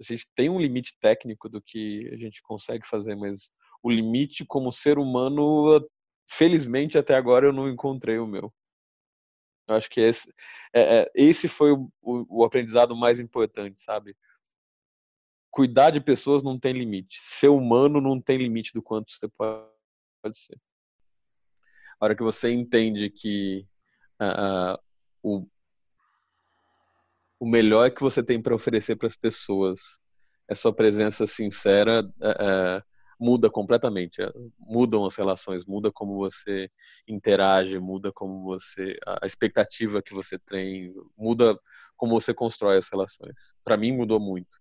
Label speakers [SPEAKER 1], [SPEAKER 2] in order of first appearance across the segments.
[SPEAKER 1] A gente tem um limite técnico do que a gente consegue fazer, mas o limite como ser humano, felizmente até agora eu não encontrei o meu. Eu acho que esse, é, é, esse foi o, o, o aprendizado mais importante, sabe? Cuidar de pessoas não tem limite. Ser humano não tem limite do quanto você pode, ser. A hora que você entende que uh, o, o melhor que você tem para oferecer para as pessoas é sua presença sincera, uh, muda completamente. É, mudam as relações, muda como você interage, muda como você. a expectativa que você tem, muda como você constrói as relações. Para mim, mudou muito.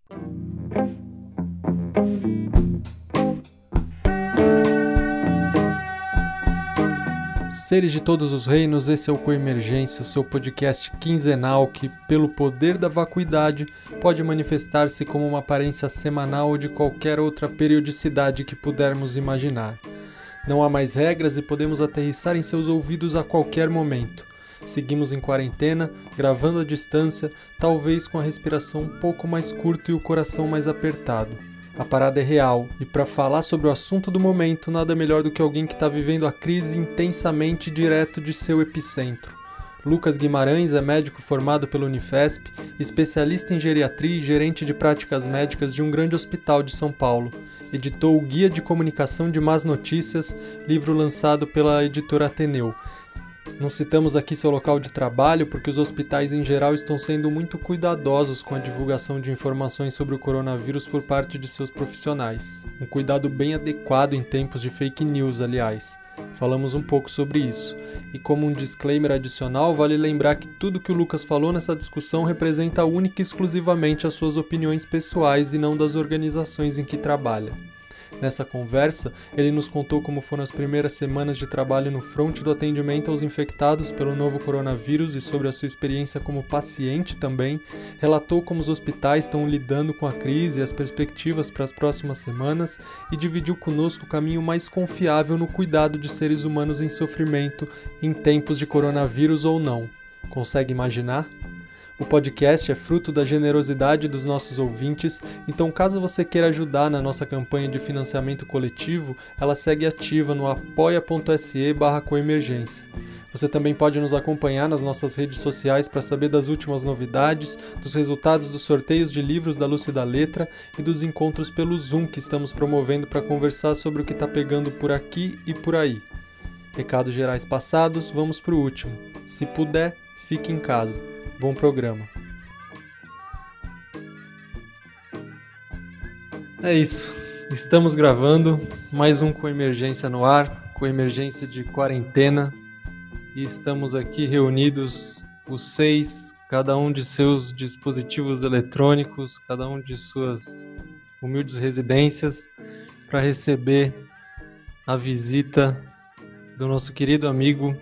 [SPEAKER 2] Seres de todos os reinos, esse é o Coemergência, seu podcast quinzenal que, pelo poder da vacuidade, pode manifestar-se como uma aparência semanal ou de qualquer outra periodicidade que pudermos imaginar. Não há mais regras e podemos aterrissar em seus ouvidos a qualquer momento. Seguimos em quarentena, gravando à distância, talvez com a respiração um pouco mais curta e o coração mais apertado. A parada é real, e para falar sobre o assunto do momento, nada melhor do que alguém que está vivendo a crise intensamente direto de seu epicentro. Lucas Guimarães é médico formado pela Unifesp, especialista em geriatria e gerente de práticas médicas de um grande hospital de São Paulo. Editou o Guia de Comunicação de Más Notícias, livro lançado pela editora Ateneu, não citamos aqui seu local de trabalho porque os hospitais em geral estão sendo muito cuidadosos com a divulgação de informações sobre o coronavírus por parte de seus profissionais. Um cuidado bem adequado em tempos de fake news, aliás. Falamos um pouco sobre isso. E como um disclaimer adicional, vale lembrar que tudo que o Lucas falou nessa discussão representa única e exclusivamente as suas opiniões pessoais e não das organizações em que trabalha. Nessa conversa, ele nos contou como foram as primeiras semanas de trabalho no fronte do atendimento aos infectados pelo novo coronavírus e sobre a sua experiência como paciente também, relatou como os hospitais estão lidando com a crise e as perspectivas para as próximas semanas e dividiu conosco o caminho mais confiável no cuidado de seres humanos em sofrimento em tempos de coronavírus ou não. Consegue imaginar? O podcast é fruto da generosidade dos nossos ouvintes, então caso você queira ajudar na nossa campanha de financiamento coletivo, ela segue ativa no apoia.se barra coemergência. Você também pode nos acompanhar nas nossas redes sociais para saber das últimas novidades, dos resultados dos sorteios de livros da Lúcia da Letra e dos encontros pelo Zoom que estamos promovendo para conversar sobre o que está pegando por aqui e por aí. Recados gerais passados, vamos para o último. Se puder, fique em casa. Bom programa. É isso. Estamos gravando mais um com emergência no ar, com emergência de quarentena. E estamos aqui reunidos os seis, cada um de seus dispositivos eletrônicos, cada um de suas humildes residências, para receber a visita do nosso querido amigo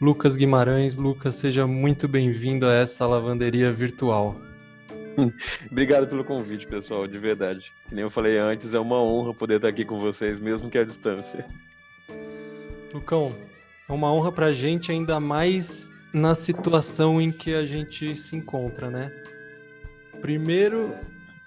[SPEAKER 2] Lucas Guimarães. Lucas, seja muito bem-vindo a essa lavanderia virtual.
[SPEAKER 1] Obrigado pelo convite, pessoal, de verdade. Que nem eu falei antes, é uma honra poder estar aqui com vocês, mesmo que à distância.
[SPEAKER 2] Lucão, é uma honra pra gente, ainda mais na situação em que a gente se encontra, né? Primeiro,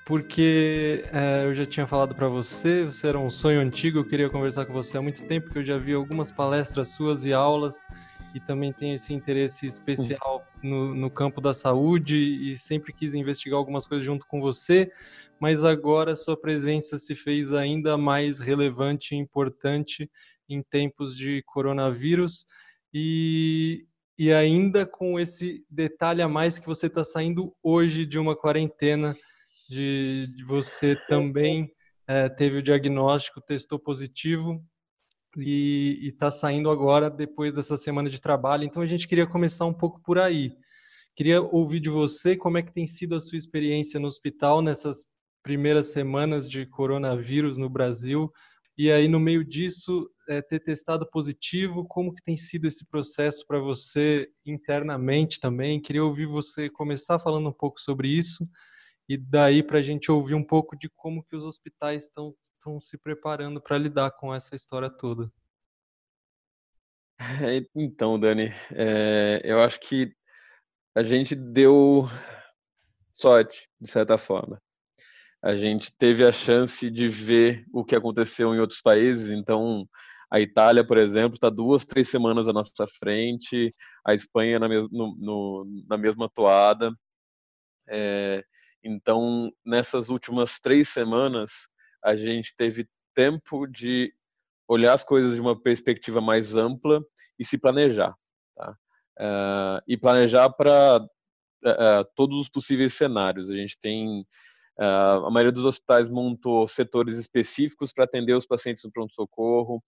[SPEAKER 2] porque é, eu já tinha falado para você, você era um sonho antigo, eu queria conversar com você há muito tempo, porque eu já vi algumas palestras suas e aulas e também tem esse interesse especial no, no, campo da saúde e sempre quis investigar algumas coisas junto com você, mas agora sua presença se fez ainda mais relevante e importante em tempos de coronavírus. E, e ainda com esse detalhe a mais que você está saindo hoje de uma quarentena, de, de você também é, teve o diagnóstico, testou positivo e está saindo agora depois dessa semana de trabalho. Então a gente queria começar um pouco por aí. Queria ouvir de você como é que tem sido a sua experiência no hospital nessas primeiras semanas de coronavírus no Brasil e aí no meio disso é, ter testado positivo, como que tem sido esse processo para você internamente também? Queria ouvir você começar falando um pouco sobre isso e daí para a gente ouvir um pouco de como que os hospitais estão se preparando para lidar com essa história toda.
[SPEAKER 1] Então, Dani, é, eu acho que a gente deu sorte, de certa forma. a gente teve a chance de ver o que aconteceu em outros países. Então, a Itália, por exemplo, está duas, três semanas à nossa frente, a Espanha na, mes no, no, na mesma toada. É, então, nessas últimas três semanas, a gente teve tempo de olhar as coisas de uma perspectiva mais ampla e se planejar. Tá? Uh, e planejar para uh, uh, todos os possíveis cenários. A gente tem. Uh, a maioria dos hospitais montou setores específicos para atender os pacientes no pronto-socorro,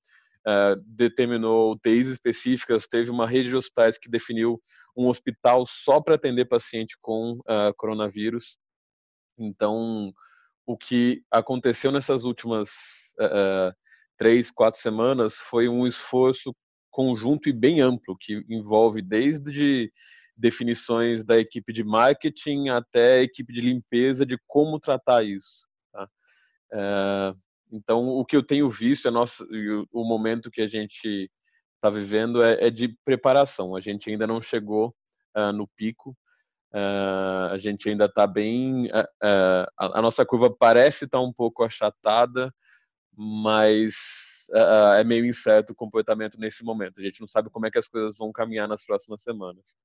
[SPEAKER 1] determinou UTIs específicas, teve uma rede de hospitais que definiu um hospital só para atender paciente com coronavírus. Então, o que aconteceu nessas últimas três, quatro semanas foi um esforço conjunto e bem amplo, que envolve desde definições da equipe de marketing até a equipe de limpeza de como tratar isso. Tá? É, então, o que eu tenho visto, é nosso, o momento que a gente está vivendo é, é, de preparação. A gente ainda não chegou uh, no pico, uh, a gente ainda está bem. Uh, a, a, nossa curva parece estar tá um pouco achatada, mas é meio incerto o comportamento nesse momento. A gente não sabe como é que as coisas vão caminhar nas próximas semanas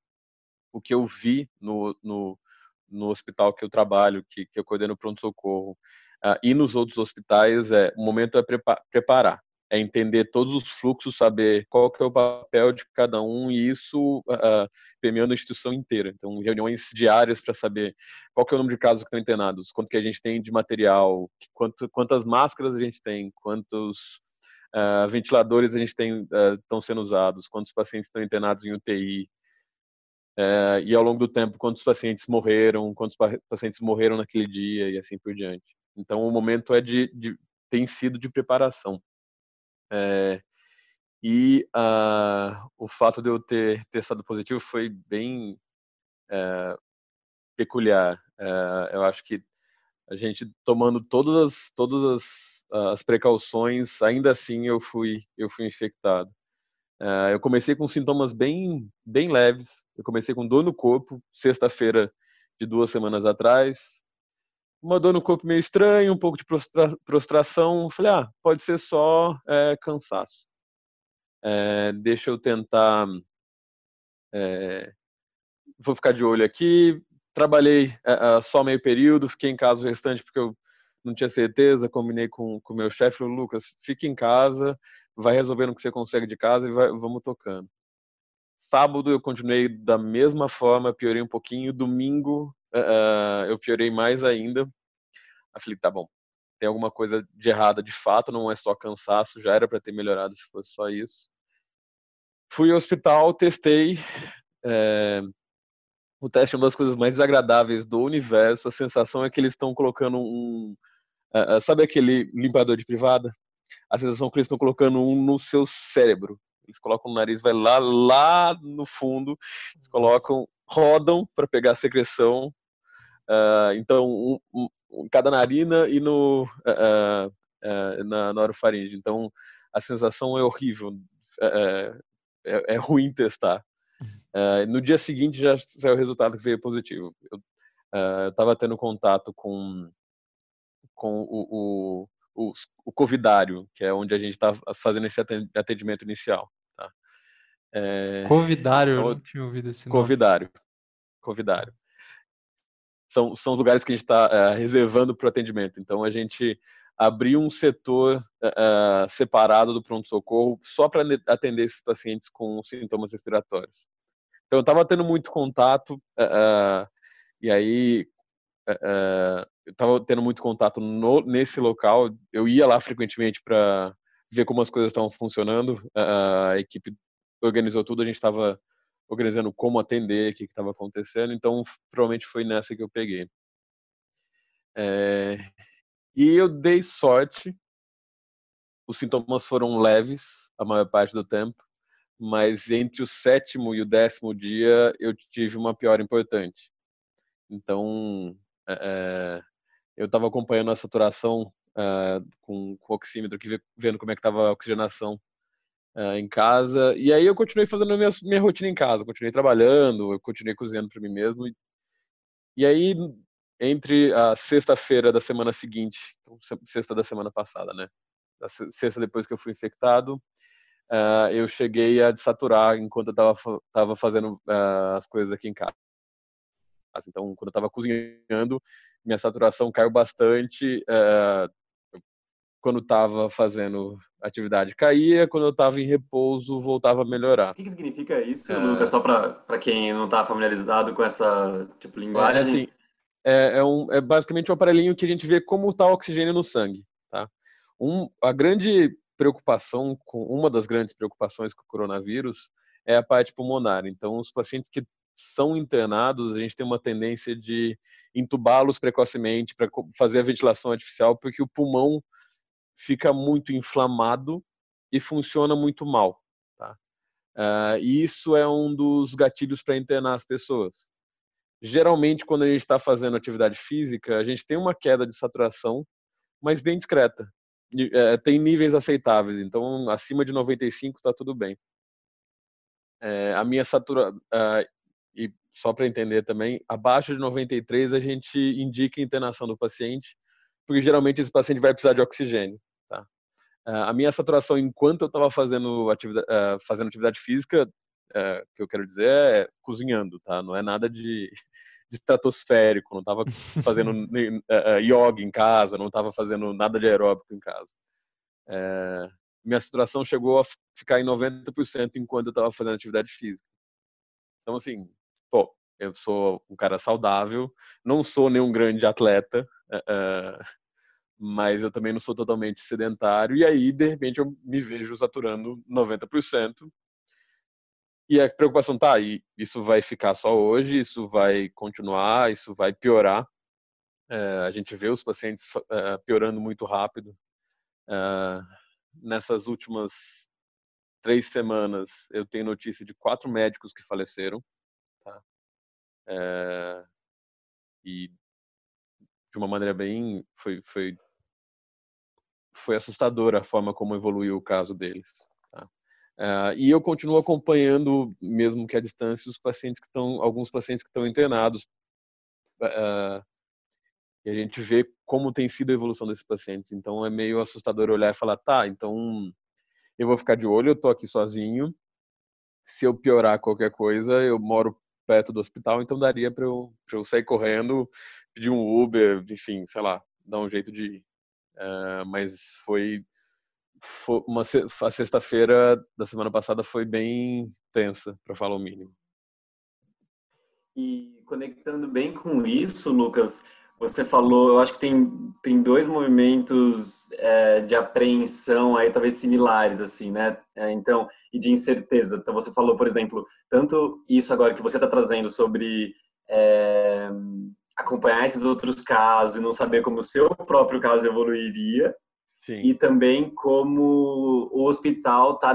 [SPEAKER 1] o que eu vi no, no, no hospital que eu trabalho, que, que eu coordeno pronto-socorro, uh, e nos outros hospitais, é, o momento é prepa preparar, é entender todos os fluxos, saber qual que é o papel de cada um, e isso uh, permeando a instituição inteira. Então, reuniões diárias para saber qual que é o número de casos que estão internados, quanto que a gente tem de material, quanto, quantas máscaras a gente tem, quantos uh, ventiladores a gente tem estão sendo usados, quantos pacientes estão internados em UTI, é, e ao longo do tempo quantos pacientes morreram, quantos pacientes morreram naquele dia e assim por diante. Então o momento é de, de tem sido de preparação. É, e uh, o fato de eu ter testado positivo foi bem é, peculiar. É, eu acho que a gente tomando todas as todas as, as precauções, ainda assim eu fui eu fui infectado. Uh, eu comecei com sintomas bem, bem leves. Eu comecei com dor no corpo, sexta-feira de duas semanas atrás. Uma dor no corpo meio estranha, um pouco de prostra prostração. Falei, ah, pode ser só é, cansaço. É, deixa eu tentar. É, vou ficar de olho aqui. Trabalhei só meio período, fiquei em casa o restante porque eu não tinha certeza. Combinei com o meu chefe, Lucas, fique em casa vai resolvendo o que você consegue de casa e vai, vamos tocando. Sábado eu continuei da mesma forma, piorei um pouquinho. Domingo uh, eu piorei mais ainda. Aí falei, tá bom, tem alguma coisa de errada de fato, não é só cansaço, já era para ter melhorado se fosse só isso. Fui ao hospital, testei. É... O teste é uma das coisas mais desagradáveis do universo. A sensação é que eles estão colocando um. Uh, sabe aquele limpador de privada? a sensação que eles estão colocando um no seu cérebro. Eles colocam o nariz, vai lá, lá no fundo, eles colocam, rodam para pegar a secreção. Uh, então, um, um, cada narina e no, uh, uh, na, na orofaringe. Então, a sensação é horrível. É, é, é ruim testar. no dia seguinte já saiu o resultado que veio positivo. Eu estava tendo contato com, com o, o o, o Covidário, que é onde a gente está fazendo esse atendimento inicial. Tá?
[SPEAKER 2] É, Covidário, então, eu não tinha ouvido esse
[SPEAKER 1] nome. Covidário. Covidário. São, são os lugares que a gente está uh, é, reservando para o atendimento. Então, a gente abriu um setor uh, separado do pronto-socorro só para atender esses pacientes com sintomas respiratórios. Então, eu estava tendo muito contato, uh, e aí eu estava tendo muito contato no, nesse local. Eu ia lá frequentemente para ver como as coisas estavam funcionando. A equipe organizou tudo, a gente estava organizando como atender, o que estava acontecendo. Então, provavelmente foi nessa que eu peguei. É, e eu dei sorte. Os sintomas foram leves a maior parte do tempo, mas entre o sétimo e o décimo dia eu tive uma piora importante. Então, é, eu estava acompanhando a saturação uh, com, com o oxímetro, vendo como é que estava a oxigenação uh, em casa. E aí eu continuei fazendo a minha, minha rotina em casa, continuei trabalhando, eu continuei cozinhando para mim mesmo. E, e, aí, entre a sexta-feira da semana seguinte, então, sexta da semana passada, né? A sexta depois que eu fui infectado, uh, eu cheguei a desaturar enquanto eu estava tava fazendo uh, as coisas aqui em casa. Então, quando eu estava cozinhando, minha saturação caiu bastante. Uh, quando estava fazendo atividade caía, quando eu estava em repouso voltava a melhorar.
[SPEAKER 3] O que, que significa isso, é... Lucas? Só para quem não está familiarizado com essa tipo linguagem. É, assim,
[SPEAKER 1] é, é, um, é basicamente um aparelhinho que a gente vê como está o oxigênio no sangue. Tá? Um, a grande preocupação, com uma das grandes preocupações com o coronavírus é a parte pulmonar. Então, os pacientes que são internados, a gente tem uma tendência de entubá-los precocemente para fazer a ventilação artificial, porque o pulmão fica muito inflamado e funciona muito mal. Tá? Uh, e isso é um dos gatilhos para internar as pessoas. Geralmente, quando a gente está fazendo atividade física, a gente tem uma queda de saturação, mas bem discreta. É, tem níveis aceitáveis, então acima de 95 está tudo bem. É, a minha satura uh, e só para entender também, abaixo de 93 a gente indica a internação do paciente, porque geralmente esse paciente vai precisar de oxigênio. Uh, a minha saturação enquanto eu estava fazendo atividade, uh, fazendo atividade física é, que eu quero dizer é cozinhando, tá? Não é nada de, de estratosférico, não estava fazendo yoga em casa, não estava fazendo nada de aeróbico em casa. É, minha saturação chegou a ficar em 90% enquanto eu estava fazendo atividade física. Então, assim, pô, eu sou um cara saudável, não sou nenhum grande atleta, uh, mas eu também não sou totalmente sedentário, e aí, de repente, eu me vejo saturando 90%, e a preocupação tá aí, isso vai ficar só hoje, isso vai continuar, isso vai piorar. É, a gente vê os pacientes é, piorando muito rápido. É, nessas últimas três semanas, eu tenho notícia de quatro médicos que faleceram. Tá? E de uma maneira bem foi foi foi assustadora a forma como evoluiu o caso deles. Uh, e eu continuo acompanhando, mesmo que à distância, os pacientes que estão, alguns pacientes que estão internados. Uh, e a gente vê como tem sido a evolução desses pacientes. Então é meio assustador olhar e falar, tá, então eu vou ficar de olho, eu tô aqui sozinho. Se eu piorar qualquer coisa, eu moro perto do hospital, então daria para eu, eu sair correndo, pedir um Uber, enfim, sei lá, dar um jeito de. Uh, mas foi uma, a sexta-feira da semana passada foi bem tensa, para falar o mínimo.
[SPEAKER 3] E conectando bem com isso, Lucas, você falou, eu acho que tem, tem dois movimentos é, de apreensão aí, talvez similares, assim, né? É, então, e de incerteza. Então, você falou, por exemplo, tanto isso agora que você está trazendo sobre é, acompanhar esses outros casos e não saber como o seu próprio caso evoluiria, Sim. e também como o hospital está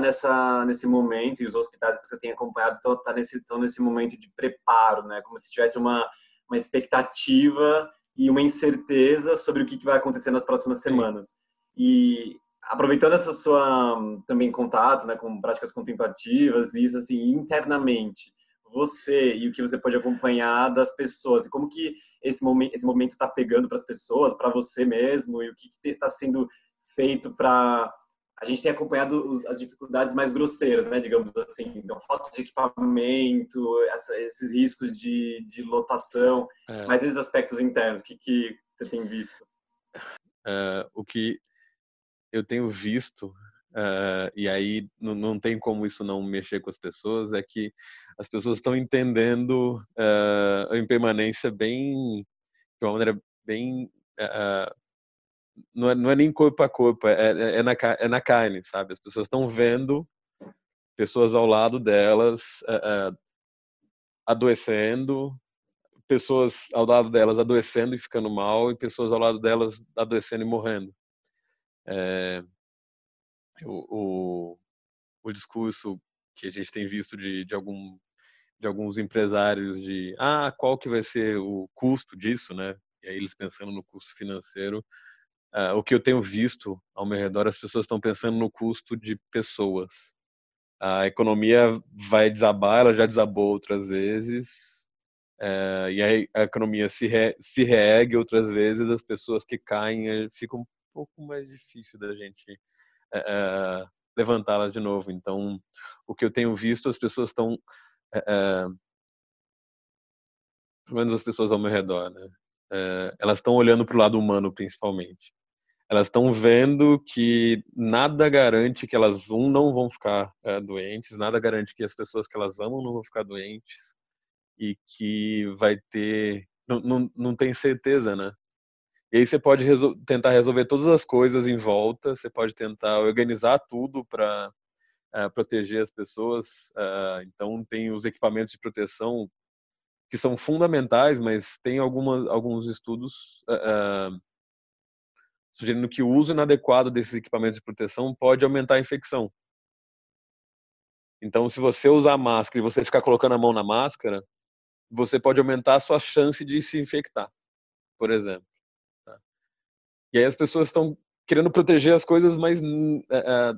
[SPEAKER 3] nesse momento e os hospitais que você tem acompanhado estão tá nesse nesse momento de preparo, né? Como se tivesse uma uma expectativa e uma incerteza sobre o que, que vai acontecer nas próximas semanas. Sim. E aproveitando essa sua também contato, né, com práticas contemplativas e isso assim internamente, você e o que você pode acompanhar das pessoas e como que esse momento esse momento está pegando para as pessoas, para você mesmo e o que está sendo feito para a gente tem acompanhado os, as dificuldades mais grosseiras, né, digamos assim, então falta de equipamento, essa, esses riscos de, de lotação, é. mas esses aspectos internos, o que, que você tem visto?
[SPEAKER 1] Uh, o que eu tenho visto, uh, e aí não, tem como isso não mexer com as pessoas, é que as pessoas estão entendendo uh, a impermanência bem, de uma maneira bem não é, não é nem corpo a corpo, é, é, é, na, é na carne, sabe? As pessoas estão vendo pessoas ao lado delas adoecendo, pessoas ao lado delas adoecendo e ficando mal, e pessoas ao lado delas adoecendo e morrendo. É, o, o, discurso que a gente tem visto de, de, algum, de alguns empresários de ah, qual que vai ser o custo disso, né? E aí eles pensando no custo financeiro, Uh, o que eu tenho visto ao meu redor, as pessoas estão pensando no custo de pessoas. A economia vai desabar, ela já desabou outras vezes. é, e aí a economia se, re, se reergue, outras vezes as pessoas que caem é, fica um pouco mais difícil da gente é, é, levantá-las de novo. Então, o que eu tenho visto, as pessoas estão, é, pelo menos as pessoas ao meu redor, né? elas estão olhando para o lado humano principalmente. Elas estão vendo que nada garante que elas um não vão ficar doentes, nada garante que as pessoas que elas amam não vão ficar doentes e que vai ter. Não, não, não tem certeza, né? E aí você pode resol tentar resolver todas as coisas em volta, você pode tentar organizar tudo para uh, eh, proteger as pessoas. Uh, então, tem os equipamentos de proteção que são fundamentais, mas tem alguns estudos uh, sugerindo que o uso inadequado desses equipamentos de proteção pode aumentar a infecção. Então, se você usar máscara e você ficar colocando a mão na máscara, você pode aumentar a sua chance de se infectar, por exemplo. Tá? E aí as pessoas estão querendo proteger as coisas, mas é,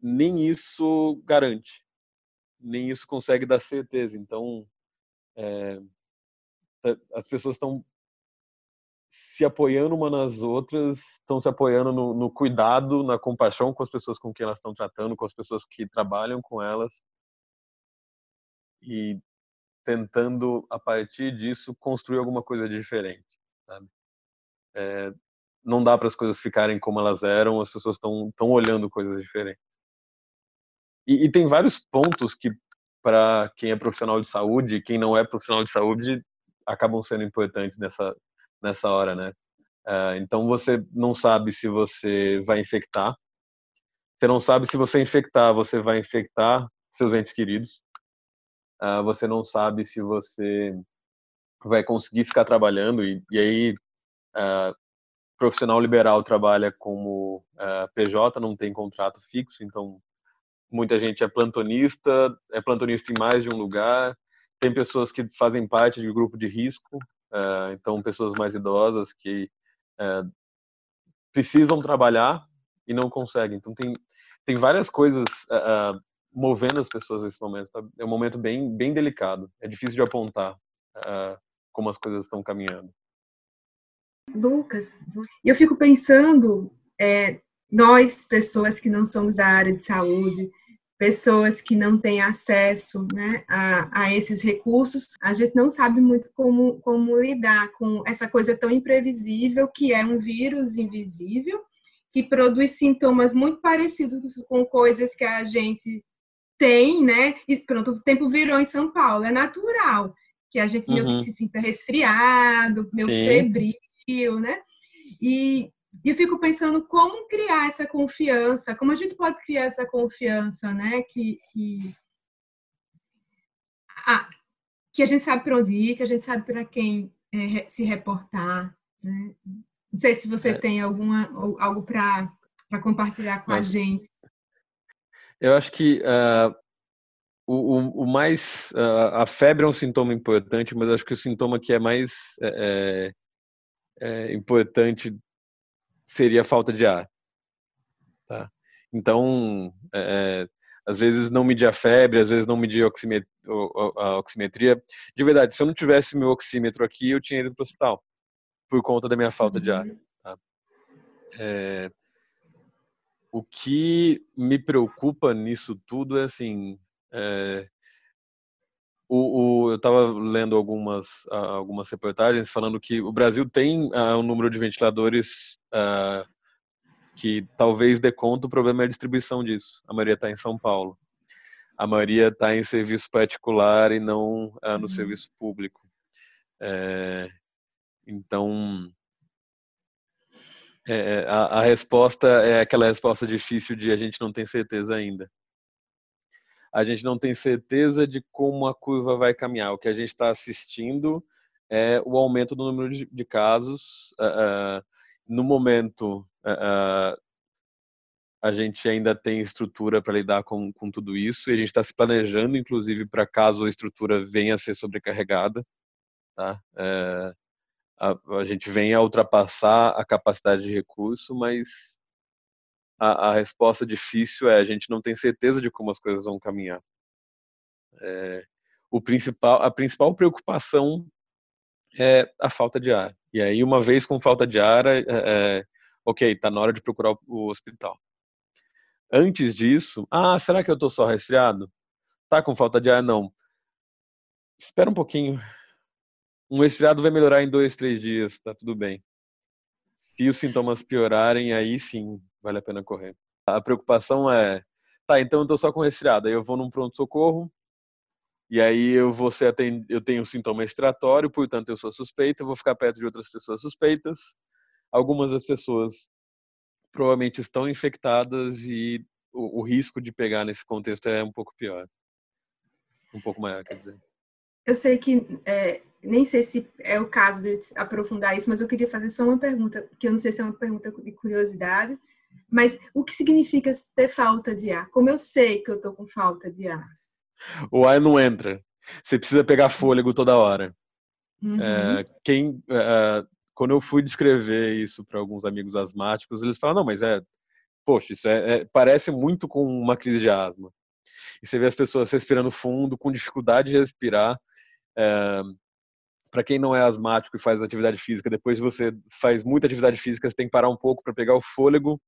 [SPEAKER 1] nem isso garante, nem isso consegue dar certeza. Então, é, as pessoas estão se apoiando uma nas outras, estão se apoiando no, no, cuidado, na compaixão com as pessoas com quem elas estão tratando, com as pessoas que trabalham com elas. E tentando, a partir disso, construir alguma coisa diferente. Sabe? É, não dá para as coisas ficarem como elas eram, as pessoas estão olhando coisas diferentes. E, e, tem vários pontos que, para quem é profissional de saúde quem não é profissional de saúde, acabam sendo importantes nessa, nessa hora, né? É, então você não sabe se você vai infectar, você não sabe se você infectar, você vai infectar seus entes queridos, uh, você não sabe se você vai conseguir ficar trabalhando e, e aí uh, profissional liberal trabalha como uh, ah, PJ, não tem contrato fixo, então muita gente é plantonista, é plantonista em mais de um lugar. Tem pessoas que fazem parte de grupo de risco, uh, então pessoas mais idosas que uh, precisam trabalhar e não conseguem. Então tem tem várias coisas movendo as pessoas nesse momento. Tá? É um momento bem, bem delicado. É difícil de apontar como as coisas estão caminhando.
[SPEAKER 4] Lucas, eu fico pensando, é, nós, pessoas que não somos da área de saúde, pessoas que não têm acesso né, a, a, esses recursos, a gente não sabe muito como, como lidar com essa coisa tão imprevisível que é um vírus invisível, que produz sintomas muito parecidos com coisas que a gente tem, né? E pronto, o tempo virou em São Paulo, é natural que a gente uhum. meio que uhum. se sinta resfriado, meio Sim. febril, né? E eu fico pensando como criar essa confiança, como a gente pode criar essa confiança, né? Que, que, a, que a gente sabe para onde ir, que a gente sabe para quem é, se reportar. Né? Não sei se você é. tem alguma, algo para compartilhar com Nossa. a gente.
[SPEAKER 1] Eu acho que uh, o, o, mais. Uh, a febre é um sintoma importante, mas acho que o sintoma que é mais é, é, é importante seria a falta de ar. Tá? Então, é, às vezes não medir a febre, às vezes não medir a oximetria, a oximetria. De verdade, se eu não tivesse meu oxímetro aqui, eu tinha ido para o hospital por conta da minha falta de ar. Uhum. Tá? É, o que me preocupa nisso tudo é assim, é, o, o, eu estava lendo algumas algumas reportagens falando que o Brasil tem uh, um número de ventiladores uh, que talvez dê conta, o problema é a distribuição disso. A maioria está em São Paulo. A maioria está em serviço particular e não uh, no uhum. serviço público. É, então, é, é, a, a, resposta é aquela resposta difícil de a gente não tem certeza ainda. A gente não tem certeza de como a curva vai caminhar. O que a gente está assistindo é o aumento do número de, casos. Uh, uh, no momento, uh, a gente ainda tem estrutura para lidar com, com tudo isso e a gente está se planejando, inclusive, para caso a estrutura venha a ser sobrecarregada. Tá? A, a gente venha a ultrapassar a capacidade de recurso, mas a, a, resposta difícil é a gente não tem certeza de como as coisas vão caminhar. É, o principal, a principal preocupação é a falta de ar. E aí, uma vez com falta de ar, é, é, ok, está na hora de procurar o hospital. Antes disso, ah, será que eu estou só resfriado? Tá com falta de ar? Não. Espera um pouquinho. Um resfriado vai melhorar em dois, três dias, tá tudo bem. Se os sintomas piorarem, aí sim vale a pena correr. A preocupação é, tá, então eu tô só com resfriado, aí eu vou num pronto-socorro, e aí eu vou ser atend... eu tenho um sintoma respiratório, portanto eu sou suspeito, eu vou ficar perto de outras pessoas suspeitas. Algumas das pessoas provavelmente estão infectadas e o, o risco de pegar nesse contexto é um pouco pior. Um pouco maior, quer dizer.
[SPEAKER 4] Eu sei que é, nem sei se é o caso de aprofundar isso, mas eu queria fazer só uma pergunta, que eu não sei se é uma pergunta de curiosidade, mas o que significa ter falta de ar? Como eu sei que eu estou com falta de ar?
[SPEAKER 1] O ar não entra. Você precisa pegar fôlego toda hora. Uhum. É, quem, é, quando eu fui descrever isso para alguns amigos asmáticos, eles falam: não, mas é, poxa, isso é, é parece muito com uma crise de asma. E você vê as pessoas respirando fundo, com dificuldade de respirar, é, para quem não é asmático e faz atividade física, depois você faz muita atividade física, você tem que parar um pouco para pegar o fôlego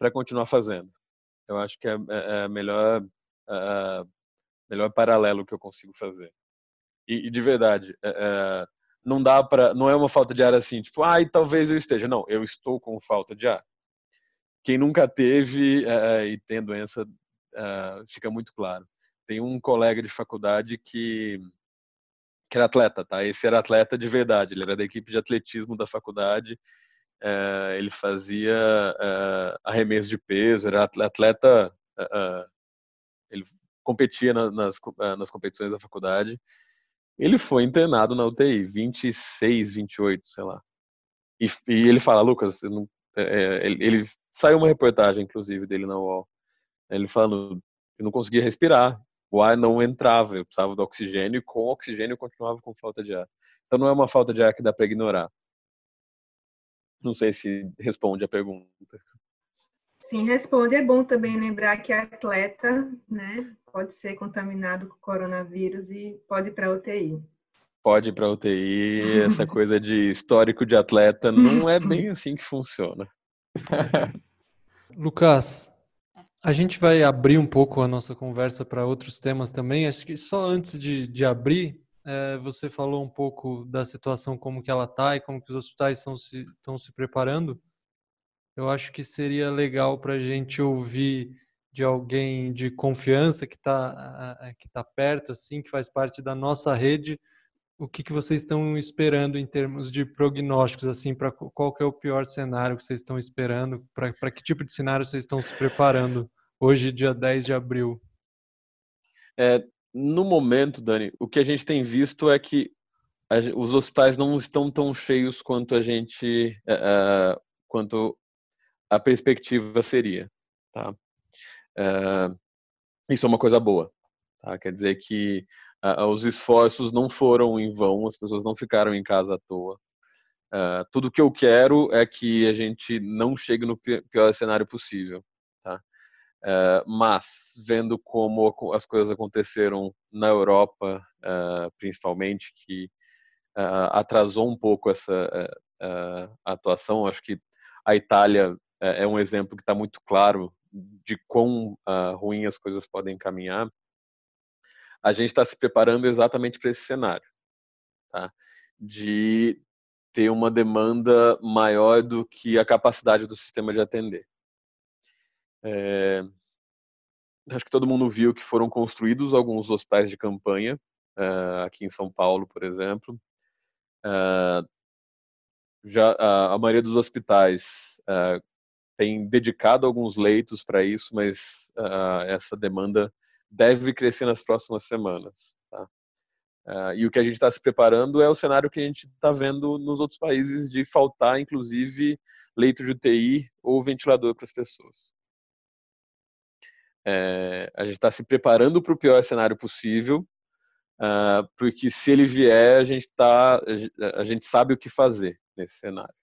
[SPEAKER 1] para continuar fazendo. Eu acho que é, é, é melhor é, melhor paralelo que eu consigo fazer. E, e de verdade, é, é não dá para, não é uma falta de ar assim, tipo, ai, ah, talvez eu esteja. Não, eu estou com falta de ar. Quem nunca teve e tem doença, fica muito claro. Tem um colega de faculdade que que era atleta, tá? Esse era atleta de verdade, ele era da equipe de atletismo da faculdade, é, ele fazia é, arremesso de peso, era atleta, é, ele competia na, nas, nas competições da faculdade. Ele foi internado na UTI, 26, 28, sei lá. E, e ele fala, Lucas, não, ele, ele, saiu uma reportagem, inclusive, dele na UOL. Ele falando, eu não conseguia respirar, o ar não entrava, eu precisava do oxigênio e com oxigênio eu continuava com falta de ar. Então não é uma falta de ar que dá para ignorar. Não sei se responde a pergunta.
[SPEAKER 4] Sim, responde. É bom também lembrar que atleta, né, pode ser contaminado com coronavírus e pode ir para UTI.
[SPEAKER 1] Pode ir para UTI. Essa coisa de histórico de atleta não é bem assim que funciona.
[SPEAKER 2] Lucas, a gente vai abrir um pouco a nossa conversa para outros temas também. Acho que só antes de, de abrir, é, você falou um pouco da situação como que ela está e como que os hospitais estão se, estão se preparando. Eu acho que seria legal para a gente ouvir de alguém de confiança que está que tá perto, assim, que faz parte da nossa rede, o que, que vocês estão esperando em termos de prognósticos, assim, para qual que é o pior cenário que vocês estão esperando, para que tipo de cenário vocês estão se preparando hoje, dia 10 de abril?
[SPEAKER 1] É, no momento, Dani, o que a gente tem visto é que a, os hospitais não estão tão cheios quanto a gente, uh, quanto a perspectiva seria, tá? Uh, isso é uma coisa boa, tá? Quer dizer que Uh, os esforços não foram em vão, as pessoas não ficaram em casa à toa. Uh, tudo que eu quero é que a gente não chegue no pior cenário possível. Uh, mas, vendo como as coisas aconteceram na Europa, principalmente, que atrasou um pouco essa atuação, acho que a Itália é um exemplo que está muito claro de quão ruim as coisas podem caminhar a gente está se preparando exatamente para esse cenário, tá? De ter uma demanda maior do que a capacidade do sistema de atender. É, acho que todo mundo viu que foram construídos alguns hospitais de campanha, uh, aqui em São Paulo, por exemplo. Uh, já a, a, maioria dos hospitais uh, tem dedicado alguns leitos para isso, mas essa demanda deve crescer nas próximas semanas. Tá? Uh, e o que a gente está se preparando é o cenário que a gente está vendo nos outros países de faltar, inclusive, leito de UTI ou ventilador para as pessoas. É, a gente está se preparando para o pior cenário possível, uh, porque se ele vier, a gente tá, a gente sabe o que fazer nesse cenário.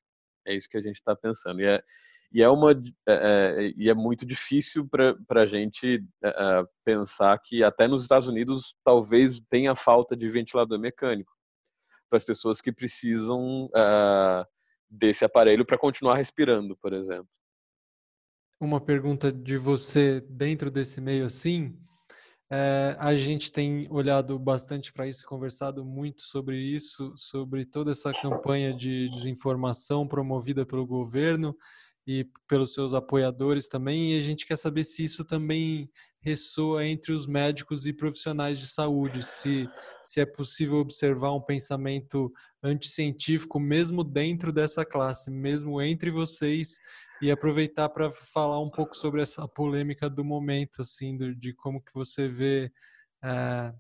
[SPEAKER 1] É isso que a gente está pensando. E é, e é, uma, é, é, e é muito difícil para a gente é, é, pensar que até nos Estados Unidos talvez tenha falta de ventilador mecânico para as pessoas que precisam é, desse aparelho para continuar respirando, por exemplo.
[SPEAKER 2] Uma pergunta de você dentro desse meio assim, é, a gente tem olhado bastante para isso, conversado muito sobre isso, sobre toda essa campanha de desinformação promovida pelo governo e pelos seus apoiadores também, e a gente quer saber se isso também ressoa entre os médicos e profissionais de saúde, se, se é possível observar um pensamento anticientífico mesmo dentro dessa classe, mesmo entre vocês, e aproveitar para falar um pouco sobre essa polêmica do momento, assim, do, de como que você vê é,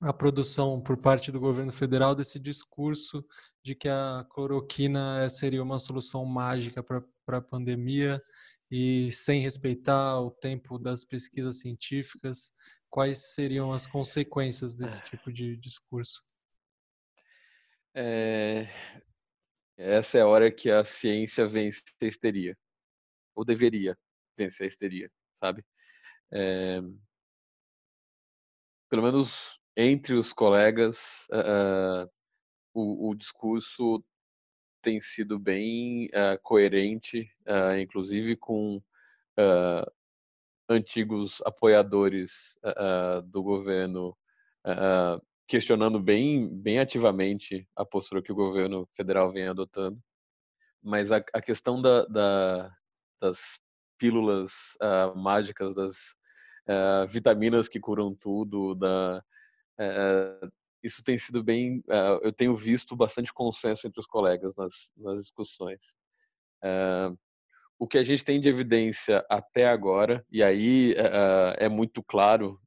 [SPEAKER 2] a produção por parte do governo federal desse discurso de que a cloroquina seria uma solução mágica para a pandemia e sem respeitar o tempo das pesquisas científicas, quais seriam as consequências desse tipo de discurso?
[SPEAKER 1] É... Essa é a hora que a ciência vence a histeria, ou deveria vencer a histeria, sabe? É... Pelo menos entre os colegas, uh, o, o, discurso tem sido bem uh, coerente, uh, inclusive com antigos apoiadores do governo questionando bem, bem ativamente a postura que o governo federal vem adotando. Mas a, a questão da, da, das pílulas mágicas, das vitaminas que curam tudo, da, é, isso tem sido bem. Uh, eu tenho visto bastante consenso entre os colegas nas, nas discussões. Uh, o que a gente tem de evidência até agora, e aí uh, é muito claro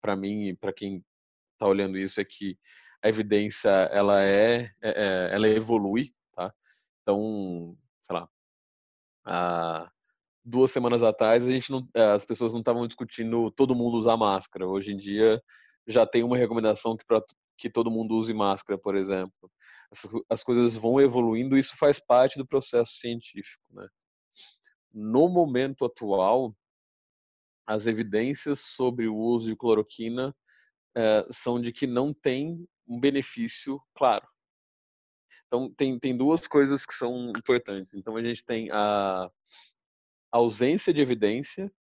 [SPEAKER 1] para mim e para quem está olhando isso, é que a evidência ela é, é ela evolui, tá? Então, há duas semanas atrás a gente não, as pessoas não estavam discutindo todo mundo usar máscara. Hoje em dia já tem uma recomendação que, que todo mundo use máscara, por exemplo. As, as coisas vão evoluindo, isso faz parte do processo científico. Né? No momento atual, as evidências sobre o uso de cloroquina é, são de que não tem um benefício claro. Então, tem, tem duas coisas que são importantes. Então, a gente tem a ausência de evidência,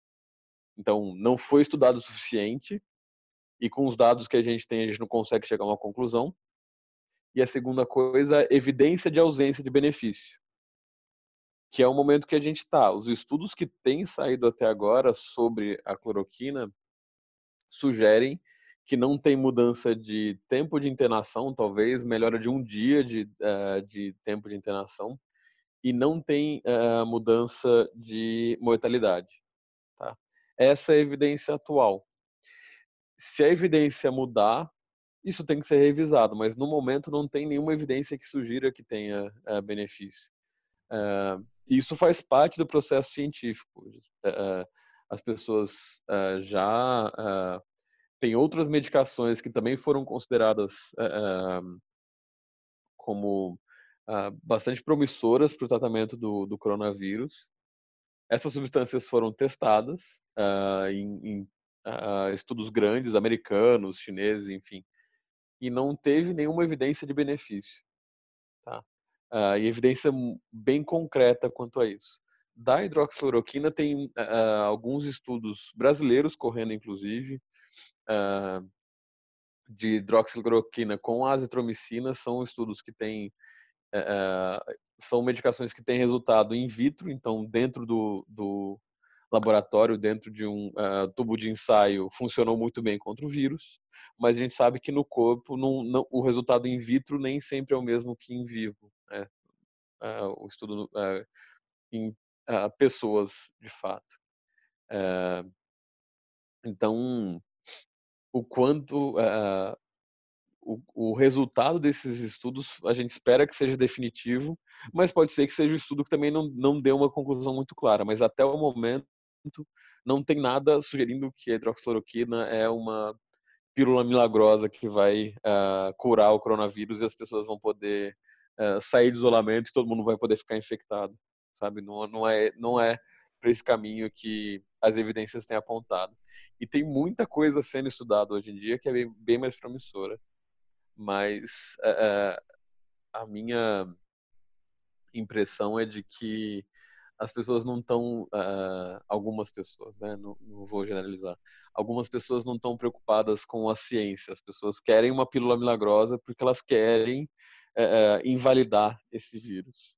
[SPEAKER 1] então, não foi estudado o suficiente, e com os dados que a gente tem, a gente não consegue chegar a uma conclusão. E a segunda coisa, evidência de ausência de benefício, que é o momento que a gente está. Os estudos que têm saído até agora sobre a cloroquina sugerem que não tem mudança de tempo de internação, talvez melhora de um dia de, uh, de tempo de internação, e não tem uh, mudança de mortalidade. Tá? Essa é a evidência atual se a evidência mudar, isso tem que ser revisado, mas no momento não tem nenhuma evidência que sugira que tenha uh, benefício. Isso faz parte do processo científico. As pessoas já têm outras medicações que também foram consideradas como bastante promissoras para o tratamento do, do, coronavírus. Essas substâncias foram testadas em, em uh, estudos grandes, americanos, chineses, enfim, e não teve nenhuma evidência de benefício. Tá? Uh, e evidência bem concreta quanto a isso. Da hidroxicloroquina tem uh, alguns estudos brasileiros correndo, inclusive, uh, de hidroxicloroquina com azitromicina, são estudos que têm são medicações que têm resultado in vitro, então dentro do, do laboratório dentro de um uh, tubo de ensaio funcionou muito bem contra o vírus, mas a gente sabe que no corpo não, não, o resultado in vitro nem sempre é o mesmo que em vivo. Né? Uh, o estudo uh, em pessoas, de fato. então, o quanto o, o, resultado desses estudos a gente espera que seja definitivo, mas pode ser que seja um estudo que também não, não dê uma conclusão muito clara. Mas até o momento não tem nada sugerindo que a hidroxicloroquina é uma pílula milagrosa que vai uh, curar o coronavírus e as pessoas vão poder uh, sair do isolamento e todo mundo vai poder ficar infectado, sabe? Não, não é, não é para esse caminho que as evidências têm apontado. E tem muita coisa sendo estudada hoje em dia que é bem, bem mais promissora. Mas uh, a minha impressão é de que as pessoas não estão, uh, algumas pessoas, né, não, não, vou generalizar, algumas pessoas não estão preocupadas com a ciência. As pessoas querem uma pílula milagrosa porque elas querem uh, invalidar esse vírus.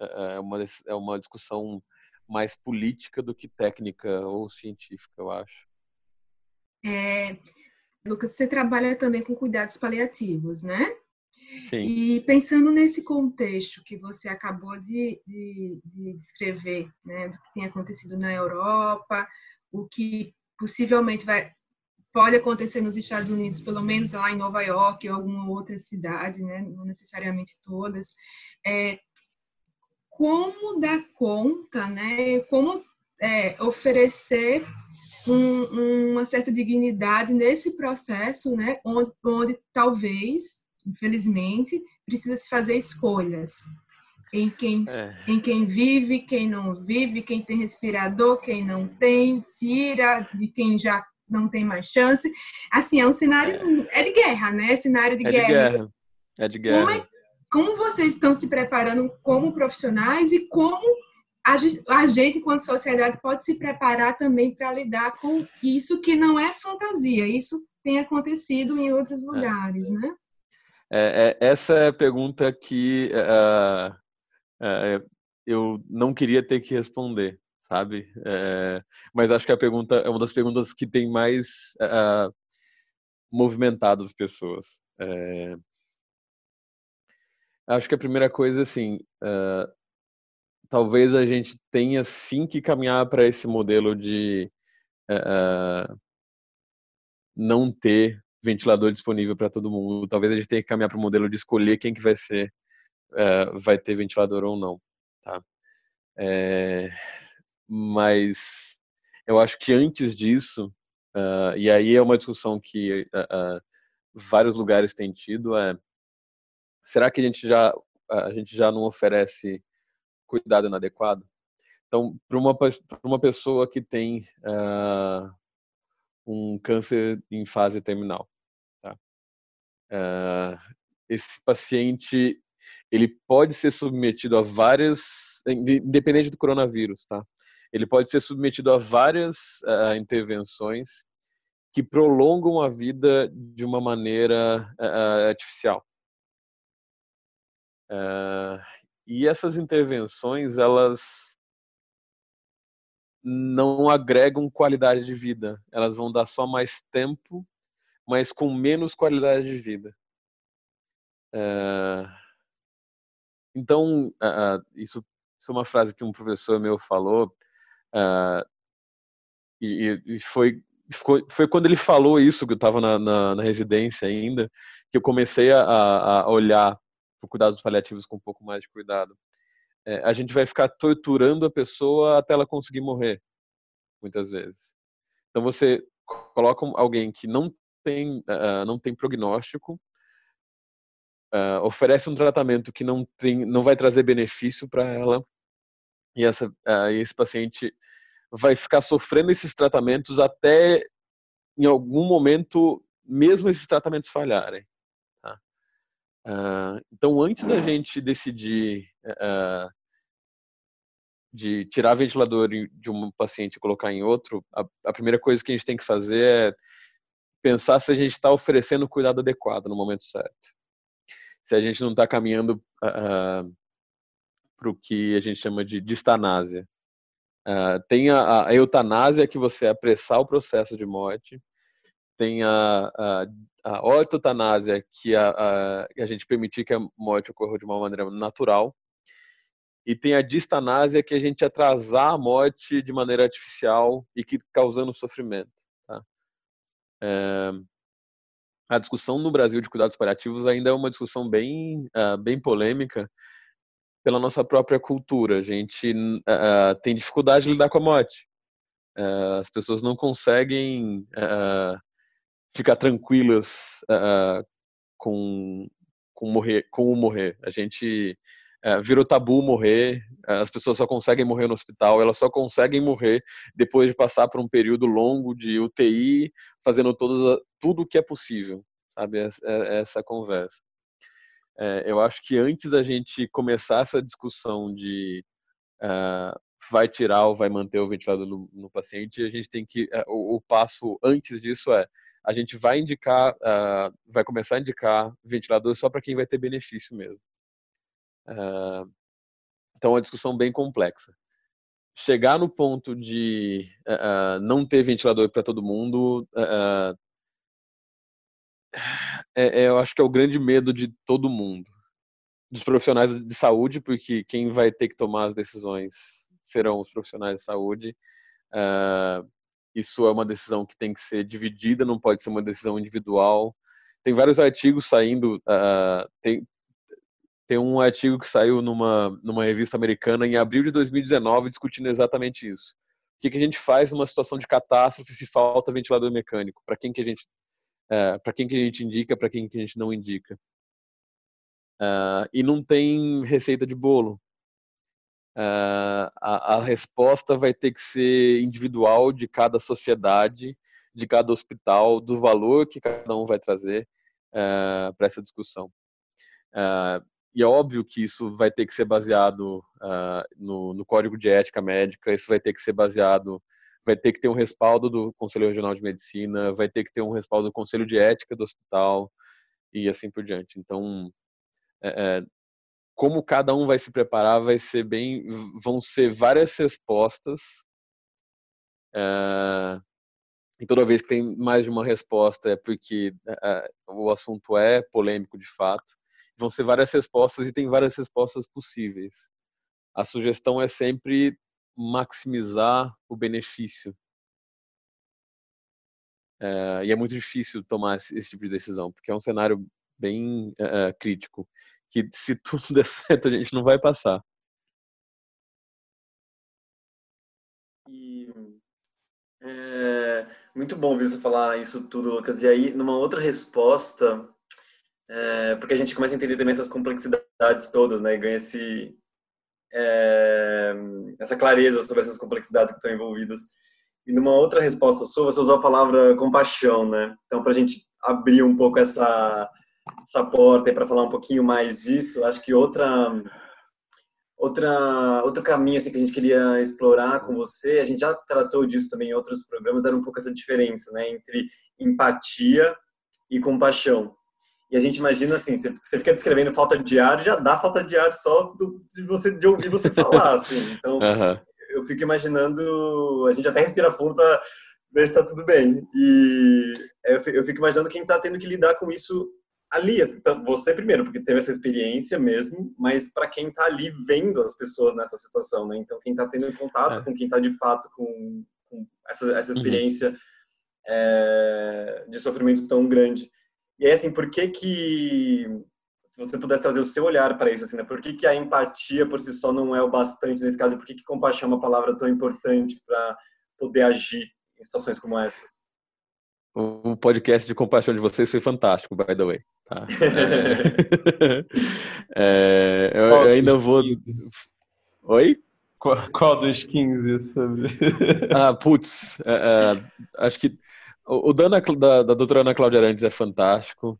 [SPEAKER 1] É uma, é uma discussão mais política do que técnica ou científica, eu acho.
[SPEAKER 4] É, Lucas, você trabalha também com cuidados paliativos, né?
[SPEAKER 1] Sim.
[SPEAKER 4] E pensando nesse contexto que você acabou de, de, de descrever, né, do que tem acontecido na Europa, o que possivelmente vai, pode acontecer nos Estados Unidos, pelo menos lá em Nova York ou alguma outra cidade, né, não necessariamente todas, é, como dar conta, né, como é, oferecer um, uma certa dignidade nesse processo, né, onde, onde talvez infelizmente, precisa se fazer escolhas em quem, é. em quem vive, quem não vive, quem tem respirador, quem não tem, tira de quem já não tem mais chance. Assim, é um cenário. É, é de guerra, né? Cenário de
[SPEAKER 1] é
[SPEAKER 4] guerra.
[SPEAKER 1] De guerra. É de guerra.
[SPEAKER 4] Como, é, como vocês estão se preparando como profissionais e como a gente, enquanto sociedade, pode se preparar também para lidar com isso que não é fantasia, isso tem acontecido em outros é. lugares, é. né?
[SPEAKER 1] É, é, essa é a pergunta que uh, uh, eu não queria ter que responder, sabe? Uh, mas acho que a pergunta é uma das perguntas que tem mais movimentado as pessoas. Acho que a primeira coisa, assim, talvez a gente tenha sim que caminhar para esse modelo de não ter ventilador disponível para todo mundo. Talvez a gente tenha que caminhar para o modelo de escolher quem que vai ser, é, vai ter ventilador ou não, tá? É, mas eu acho que antes disso, uh, e aí é uma discussão que uh, uh, vários lugares têm tido, é será que a gente já a gente já não oferece cuidado inadequado? Então, para uma, uma pessoa que tem um câncer em fase terminal, Uh, esse paciente ele pode ser submetido a várias, independente do coronavírus, tá? Ele pode ser submetido a várias uh, intervenções que prolongam a vida de uma maneira uh, artificial. E essas intervenções, elas não agregam qualidade de vida. Elas vão dar só mais tempo mas com menos qualidade de vida. É... Então, uh, isso, isso, é uma frase que um professor meu falou, uh, e, e, foi, foi, foi quando ele falou isso, que eu estava na, na, na, residência ainda, que eu comecei a, a olhar para cuidados paliativos com um pouco mais de cuidado. É, a gente vai ficar torturando a pessoa até ela conseguir morrer, muitas vezes. Então você coloca alguém que não tem, uh, não tem prognóstico, uh, oferece um tratamento que não, tem, não vai trazer benefício para ela, e essa, uh, esse paciente vai ficar sofrendo esses tratamentos até em algum momento, mesmo esses tratamentos falharem. Tá? então, antes da gente decidir de tirar ventilador de um paciente e colocar em outro, a, a, primeira coisa que a gente tem que fazer é pensar se a gente está oferecendo o cuidado adequado no momento certo. Se a gente não está caminhando uh, ah, para o que a gente chama de distanásia. Uh, tem a, a, eutanásia, que você apressar o processo de morte. Tem a, a, a ortotanásia, que a, a, a gente permitir que a morte ocorra de uma maneira natural. E tem a distanásia, que a gente atrasar a morte de maneira artificial e que causando sofrimento. É, a discussão no Brasil de cuidados paliativos ainda é uma discussão bem, uh, bem polêmica pela nossa própria cultura. A gente uh, tem dificuldade de lidar com a morte. Uh, as pessoas não conseguem ficar tranquilas com, com morrer, com o morrer. A gente é, virou tabu morrer, as pessoas só conseguem morrer no hospital, elas só conseguem morrer depois de passar por um período longo de UTI, fazendo todas, tudo o que é possível, sabe? Essa, essa conversa. É, eu acho que antes da gente começar essa discussão de uh, vai tirar ou vai manter o ventilador no, no paciente, a gente tem que. Uh, o, o, passo antes disso é a gente vai indicar, uh, vai começar a indicar ventilador só para quem vai ter benefício mesmo. então é uma discussão bem complexa. Chegar no ponto de não ter ventilador para todo mundo é, é, eu acho que é o grande medo de todo mundo, dos profissionais de saúde, porque quem vai ter que tomar as decisões serão os profissionais de saúde. Uh, isso é uma decisão que tem que ser dividida, não pode ser uma decisão individual. Tem vários artigos saindo, uh, tem, tem um artigo que saiu numa, numa revista americana em abril de 2019 discutindo exatamente isso. O que, que a gente faz numa situação de catástrofe se falta ventilador mecânico? Para quem que a gente uh, para quem que a gente indica, para quem que a gente não indica. Uh, e não tem receita de bolo. Uh, a, a, resposta vai ter que ser individual de cada sociedade, de cada hospital, do valor que cada um vai trazer uh, para essa discussão. Uh, e é óbvio que isso vai ter que ser baseado no, no, Código de Ética Médica, isso vai ter que ser baseado vai ter que ter um respaldo do Conselho Regional de Medicina, vai ter que ter um respaldo do Conselho de Ética do hospital e assim por diante. Então, é, é, como cada um vai se preparar, vai ser bem, vão ser várias respostas. É, e toda vez que tem mais de uma resposta é porque é, o assunto é polêmico de fato. Vão ser várias respostas e tem várias respostas possíveis. A sugestão é sempre maximizar o benefício. E é muito difícil tomar esse, esse, tipo de decisão, porque é um cenário bem crítico, que se tudo der certo a gente não vai passar.
[SPEAKER 3] E, é, muito bom ver você falar isso tudo, Lucas. E aí, numa outra resposta, é, porque a gente começa a entender também essas complexidades todas, né? E ganha esse, é, essa clareza sobre essas complexidades que estão envolvidas. E numa outra resposta sua, você usou a palavra compaixão, né? Então, para a gente abrir um pouco essa, essa porta e para falar um pouquinho mais disso, acho que outra outra outro caminho assim que a gente queria explorar com você, a gente já tratou disso também em outros programas, era um pouco essa diferença, né, entre empatia e compaixão. E a gente imagina assim, você, fica descrevendo falta de ar, já dá falta de ar só do, de você de ouvir você falar, assim. Então, uhum. eu fico imaginando, a gente até respira fundo para ver se está tudo bem. E eu fico imaginando quem está tendo que lidar com isso ali, assim, então, você primeiro, porque teve essa experiência mesmo, mas para quem está ali vendo as pessoas nessa situação, né? Então, quem está tendo contato é. com quem está de fato com, com essa, essa uhum. experiência uhum. é, de sofrimento tão grande. E aí, assim, por que que, se você pudesse trazer o seu olhar para isso, assim, né? Por que que a empatia por si só não é o bastante nesse caso? E por que que compaixão é uma palavra tão importante para poder agir em situações como essas?
[SPEAKER 1] O podcast de compaixão de vocês foi fantástico, by the way. Tá? É... é, eu, eu ainda vou... Oi?
[SPEAKER 2] Qual, qual dos 15 sobre?
[SPEAKER 1] ah, putz, é, é, acho que o, o da, da, da doutora Ana Cláudia Arantes é fantástico.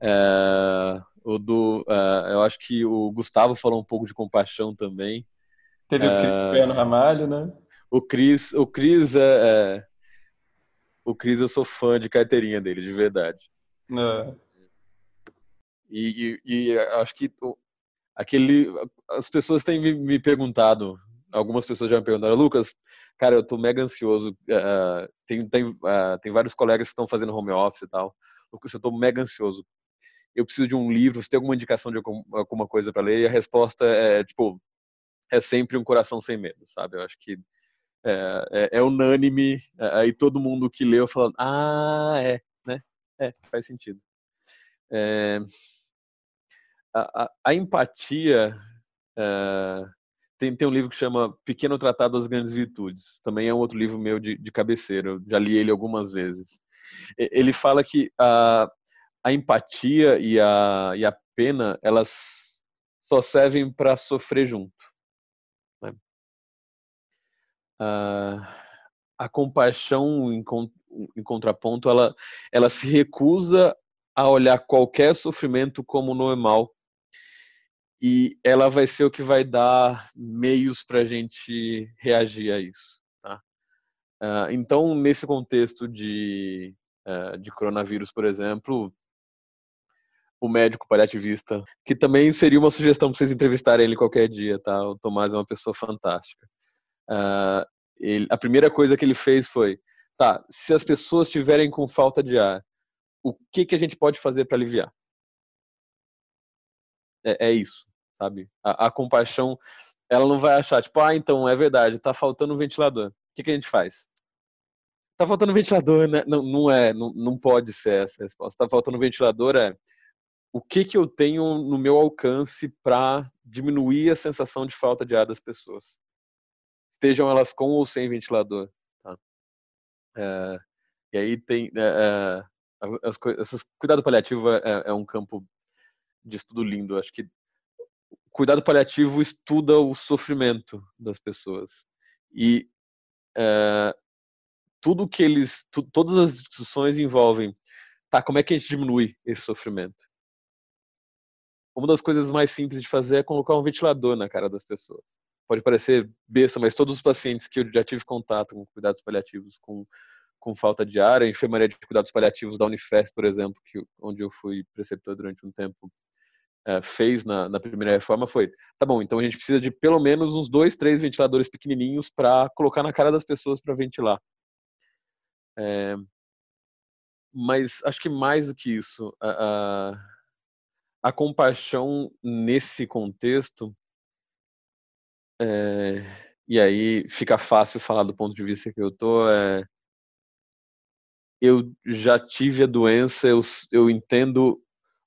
[SPEAKER 1] É, o do, é, eu acho que o Gustavo falou um pouco de compaixão também.
[SPEAKER 2] Teve o Cris é, no Ramalho, né?
[SPEAKER 1] O Cris, o Cris é, é, o Cris eu sou fã de carteirinha dele, de verdade. É. E, e, e, acho que aquele, as pessoas têm me, me perguntado, algumas pessoas já me perguntaram, Lucas, cara, eu tô mega ansioso. Uh, tem, tem, uh, tem vários colegas que estão fazendo home office e tal. Eu tô mega ansioso. Eu preciso de um livro, se tem alguma indicação de alguma coisa para ler, e a resposta é, tipo, é sempre um coração sem medo, sabe? Eu acho que é, é, é unânime, aí todo mundo que leu falando, ah, é, né? É, faz sentido. É, a, a, empatia tem, tem um livro que chama Pequeno Tratado das Grandes Virtudes. Também é um outro livro meu de, de cabeceira. Já li ele algumas vezes. Ele fala que a, a empatia e a, e a pena, elas só servem para sofrer junto. A compaixão, em, em contraponto, ela, ela se recusa a olhar qualquer sofrimento como normal e ela vai ser o que vai dar meios para a gente reagir a isso. Tá? Uh, então, nesse contexto de, uh, de coronavírus, por exemplo, o médico paliativista, que também seria uma sugestão para vocês entrevistarem ele qualquer dia, tá? O Tomás é uma pessoa fantástica. Uh, ele, a primeira coisa que ele fez foi, tá, se as pessoas estiverem com falta de ar, o que, que a gente pode fazer para aliviar? É, é, isso sabe? A, a, compaixão, ela não vai achar, tipo, ah, então é verdade, tá faltando um ventilador. O que, que a gente faz? Tá faltando ventilador, né? Não, não é, não, não pode ser essa a resposta. Tá faltando ventilador é o que que eu tenho no meu alcance para diminuir a sensação de falta de ar das pessoas, estejam elas com ou sem ventilador. Tá? É, e aí tem é, é as, as, cuidado paliativo é, é, um campo de estudo lindo. Acho que cuidado paliativo estuda o sofrimento das pessoas e tudo que eles, tu, todas as discussões envolvem, tá? Como é que a gente diminui esse sofrimento? Uma das coisas mais simples de fazer é colocar um ventilador na cara das pessoas. Pode parecer besta, mas todos os pacientes que eu já tive contato com cuidados paliativos, com com falta de ar, a enfermaria de cuidados paliativos da Unifesp, por exemplo, que onde eu fui preceptor durante um tempo, é, fez na, na, primeira reforma foi, tá bom, então a gente precisa de pelo menos uns dois, três ventiladores pequenininhos para colocar na cara das pessoas para ventilar. É, mas acho que mais do que isso, a, a, a compaixão nesse contexto, é, e aí fica fácil falar do ponto de vista que eu tô, é, eu já tive a doença, eu, eu entendo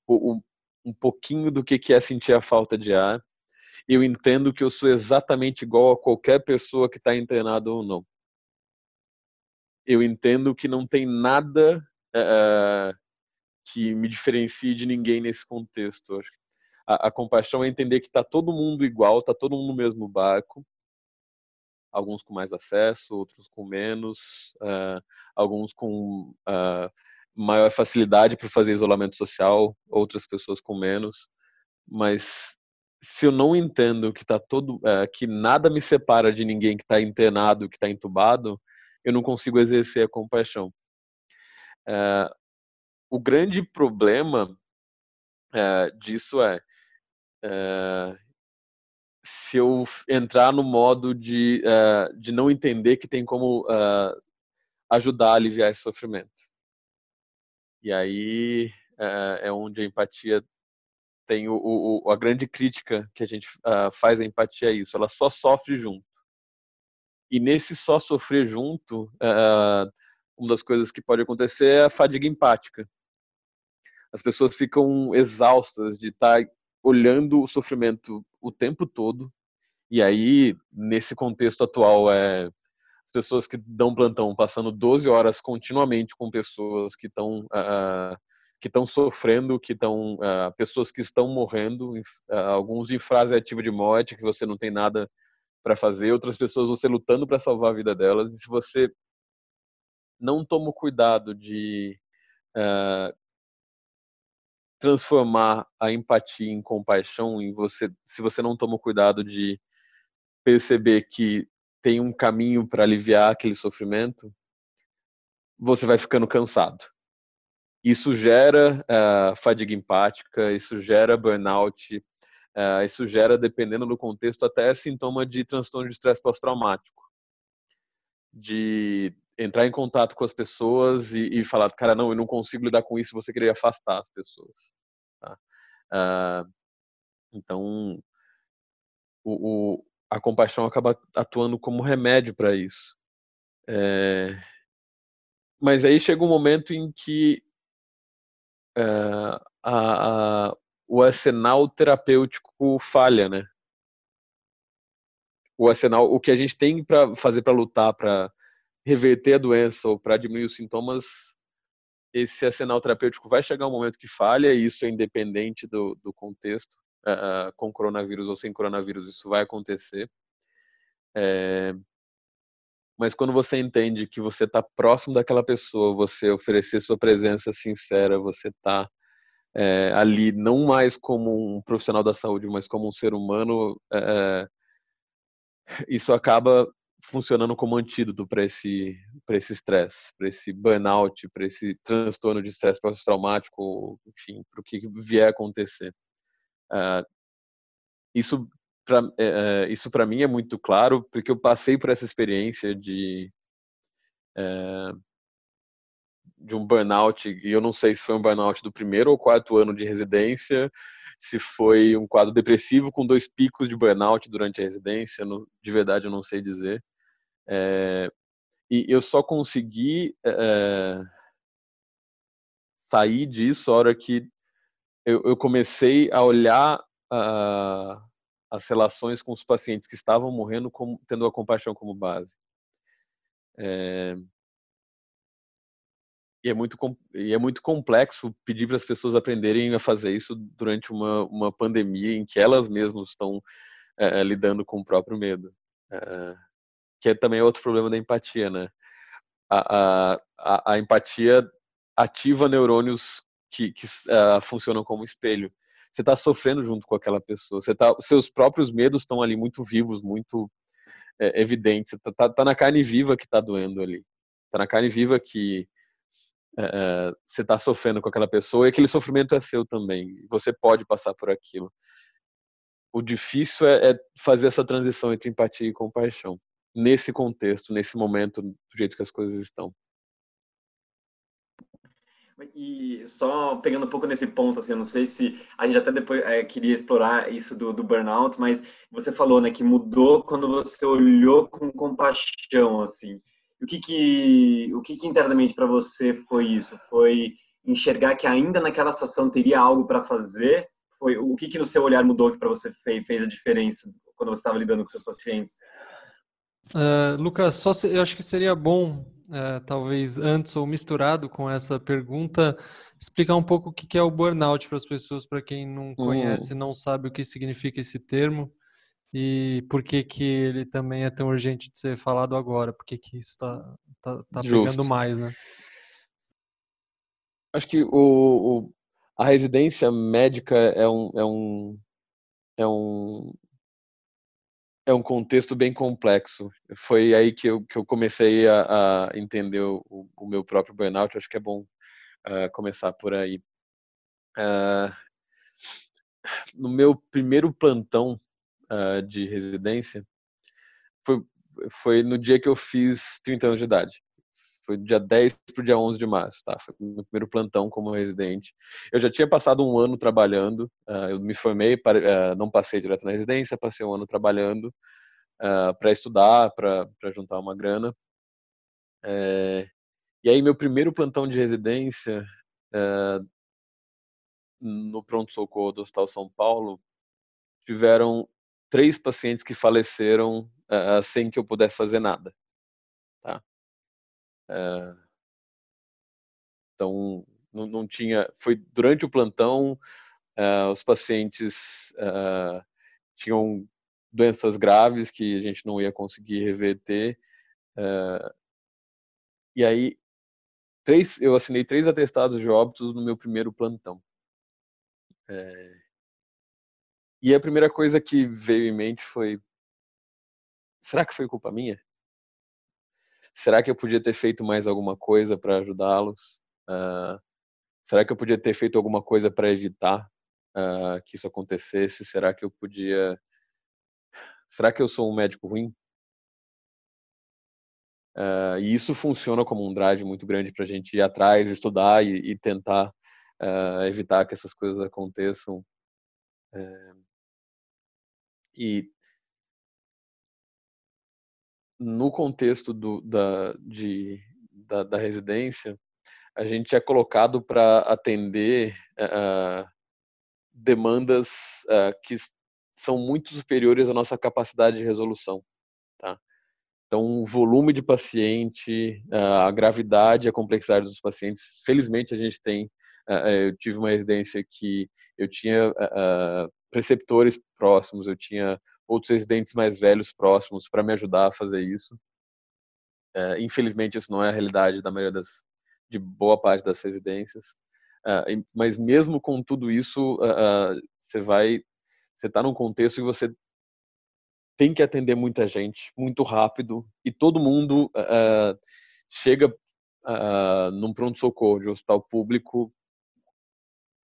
[SPEAKER 1] o, o um pouquinho do que é sentir a falta de ar. Eu entendo que eu sou exatamente igual a qualquer pessoa que está internada ou não. Eu entendo que não tem nada é, que me diferencie de ninguém nesse contexto. A, a compaixão é entender que está todo mundo igual, está todo mundo no mesmo barco. Alguns com mais acesso, outros com menos, uh, alguns com uh, maior facilidade para fazer isolamento social, outras pessoas com menos. Mas se eu não entendo que tá todo, é, que nada me separa de ninguém que está internado, que está entubado, eu não consigo exercer a compaixão. O grande problema disso é, é, se eu entrar no modo de, é, de não entender que tem como é, ajudar a aliviar esse sofrimento. E aí é, onde a empatia tem o, o, a grande crítica que a gente uh, faz a empatia é isso, ela só sofre junto. E nesse só sofrer junto, uma das coisas que pode acontecer é a fadiga empática. As pessoas ficam exaustas de estar tá olhando o sofrimento o tempo todo. E aí, nesse contexto atual, é pessoas que dão plantão passando 12 horas continuamente com pessoas que estão uh, ah, ah, que estão sofrendo, que estão uh, pessoas que estão morrendo, uh, alguns em frase ativa de morte, que você não tem nada para fazer, outras pessoas você lutando para salvar a vida delas. E se você não toma o cuidado de transformar a empatia em compaixão, em você, se você não toma o cuidado de perceber que tem um caminho para aliviar aquele sofrimento, você vai ficando cansado. Isso gera uh, fadiga empática, isso gera burnout, uh, isso gera, dependendo do contexto, até sintoma de transtorno de estresse pós-traumático. De entrar em contato com as pessoas e, e, falar, cara, não, eu não consigo lidar com isso, você querer afastar as pessoas. Uh, então, o, a compaixão acaba atuando como remédio para isso. É... Mas aí chega um momento em que é, a, a, o arsenal terapêutico falha, né? O arsenal, o que a gente tem para fazer para lutar, para reverter a doença ou para diminuir os sintomas, esse arsenal terapêutico vai chegar um momento que falha, e isso é independente do, do contexto, uh, com coronavírus ou sem coronavírus, isso vai acontecer. É, mas quando você entende que você está próximo daquela pessoa, você oferecer sua presença sincera, você está é, ali não mais como um profissional da saúde, mas como um ser humano, é, isso acaba funcionando como antídoto para esse para esse estresse, para esse burnout, para esse transtorno de estresse pós-traumático, enfim, para o que vier acontecer. Uh, isso para é, isso para mim é muito claro porque eu passei por essa experiência de é, de um burnout e eu não sei se foi um burnout do primeiro ou quarto ano de residência se foi um quadro depressivo com dois picos de burnout durante a residência, no, de verdade eu não sei dizer. É, e eu só consegui é, sair disso a hora que eu, eu comecei a olhar uh, as relações com os pacientes que estavam morrendo como, tendo a compaixão como base. É, e é muito e é muito complexo pedir para as pessoas aprenderem a fazer isso durante uma, uma pandemia em que elas mesmas estão lidando com o próprio medo que é também outro problema da empatia né a, a, a empatia ativa neurônios que, que uh, funcionam como espelho você está sofrendo junto com aquela pessoa você tá seus próprios medos estão ali muito vivos muito é, evidentes você tá, tá, tá na carne viva que está doendo ali está na carne viva que é, você está sofrendo com aquela pessoa e aquele sofrimento é seu também. Você pode passar por aquilo. O difícil é, é fazer essa transição entre empatia e compaixão nesse contexto, nesse momento, do jeito que as coisas estão.
[SPEAKER 3] E só pegando um pouco nesse ponto, assim, eu não sei se a gente até depois é, queria explorar isso do, do, burnout, mas você falou, né, que mudou quando você olhou com compaixão, assim. O que que, o que, que internamente para você foi isso? Foi enxergar que ainda naquela situação teria algo para fazer? Foi o que que no seu olhar mudou que para você fez, fez a diferença quando você estava lidando com seus pacientes?
[SPEAKER 2] Uh, Lucas, só se, eu acho que seria bom, uh, talvez antes ou misturado com essa pergunta, explicar um pouco o que é o burnout para as pessoas, para quem não conhece, não sabe o que significa esse termo e por que que ele também é tão urgente de ser falado agora? Por que que isso está tá, tá pegando mais, né?
[SPEAKER 1] Acho que o, o, a residência médica é um, é um, é um, é um contexto bem complexo. Foi aí que eu, que eu comecei a, a entender o, o, meu próprio burnout. Acho que é bom uh, começar por aí. Uh, no meu primeiro plantão uh, de residência foi, foi no dia que eu fiz 30 anos de idade. Foi do dia 10 para o dia 11 de março, tá? Foi meu primeiro plantão como residente. Eu já tinha passado um ano trabalhando, uh, eu me formei, para, uh, não passei direto na residência, passei um ano trabalhando para estudar, para juntar uma grana. É, e aí, meu primeiro plantão de residência no pronto-socorro do Hospital São Paulo, tiveram três pacientes que faleceram uh, sem que eu pudesse fazer nada. Tá? Uh, então, não, não, tinha. Foi durante o plantão, uh, os pacientes tinham doenças graves que a gente não ia conseguir reverter. e aí, três, eu assinei três atestados de óbitos no meu primeiro plantão. É, e a primeira coisa que veio em mente foi: será que foi culpa minha? Será que eu podia ter feito mais alguma coisa para ajudá-los? Uh, será que eu podia ter feito alguma coisa para evitar uh, que isso acontecesse? Será que eu podia. Será que eu sou um médico ruim? Uh, e isso funciona como um drive muito grande para a gente ir atrás, estudar e, e tentar evitar que essas coisas aconteçam. Eh, e no contexto do, da, de, da, da, residência, a gente é colocado para atender uh, demandas uh, que são muito superiores à nossa capacidade de resolução. Tá? Então, o volume de paciente, a gravidade, a complexidade dos pacientes, felizmente a gente tem. Eu tive uma residência que eu tinha preceptores próximos, eu tinha outros residentes mais velhos próximos para me ajudar a fazer isso. Infelizmente, isso não é a realidade da maioria das, de boa parte das residências. Mas mesmo com tudo isso, você vai, você está num contexto que você tem que atender muita gente muito rápido e todo mundo chega num pronto-socorro de hospital público,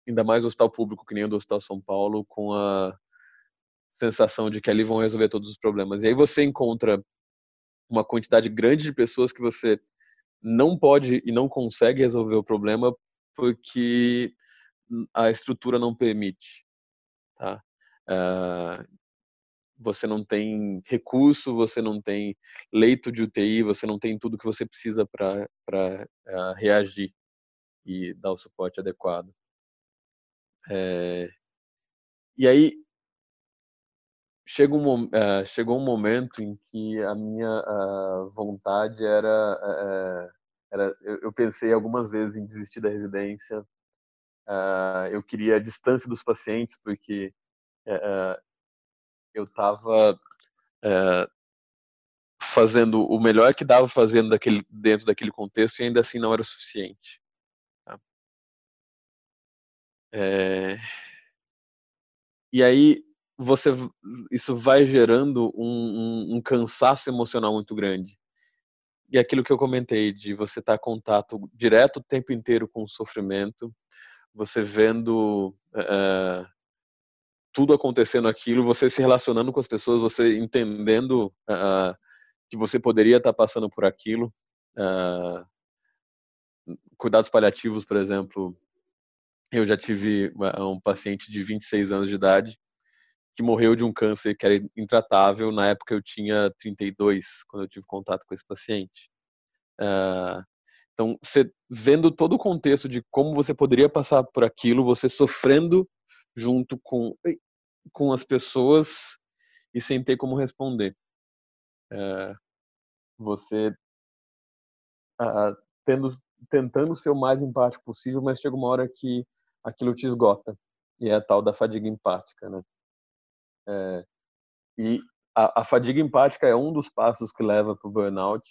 [SPEAKER 1] ainda mais hospital público que nem o do Hospital São Paulo, com a sensação de que ali vão resolver todos os problemas. E aí você encontra uma quantidade grande de pessoas que você não pode e não consegue resolver o problema porque a estrutura não permite. Tá? Uh, você não tem recurso, você não tem leito de UTI, você não tem tudo que você precisa para uh, eh, reagir e dar o suporte adequado. É, e aí chega um, uh, chegou um momento em que a minha uh, vontade era, uh, era eu, eu, pensei algumas vezes em desistir da residência. eu queria a distância dos pacientes porque eu estava fazendo o melhor que dava fazendo daquele, dentro daquele contexto e ainda assim não era suficiente. Tá? É, e aí você, isso vai gerando um, um, um, cansaço emocional muito grande. E aquilo que eu comentei de você estar tá em contato direto o tempo inteiro com o sofrimento, você vendo uh, tudo acontecendo aquilo, você se relacionando com as pessoas, você entendendo uh, que você poderia estar passando por aquilo. Uh, cuidados paliativos, por exemplo, eu já tive um paciente de 26 anos de idade que morreu de um câncer que era intratável. Na época eu tinha 32 quando eu tive contato com esse paciente. Uh, então, você vendo todo o contexto de como você poderia passar por aquilo, você sofrendo junto com, com as pessoas e sem ter como responder. É, você tendo, tentando ser o mais empático possível, mas chega uma hora que aquilo te esgota. E é a tal da fadiga empática, né? É, e a, a, fadiga empática é um dos passos que leva para o burnout.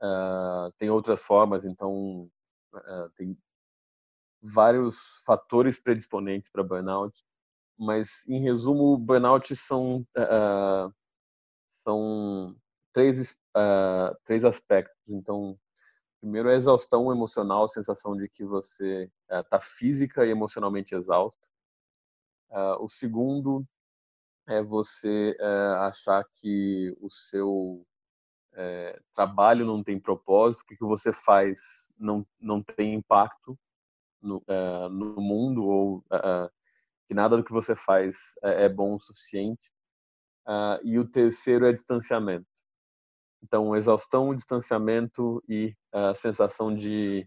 [SPEAKER 1] Uh, tem outras formas, então uh, tem vários fatores predisponentes para burnout, mas em resumo, burnout são uh, são três uh, três aspectos. Então, primeiro é a exaustão emocional, a sensação de que você está física e emocionalmente exausto. o segundo é você achar que o seu trabalho não tem propósito, que o que você faz não não tem impacto no, uh, no mundo ou que nada do que você faz é, é bom o suficiente. Uh, e o terceiro é distanciamento. Então, exaustão, distanciamento e a sensação de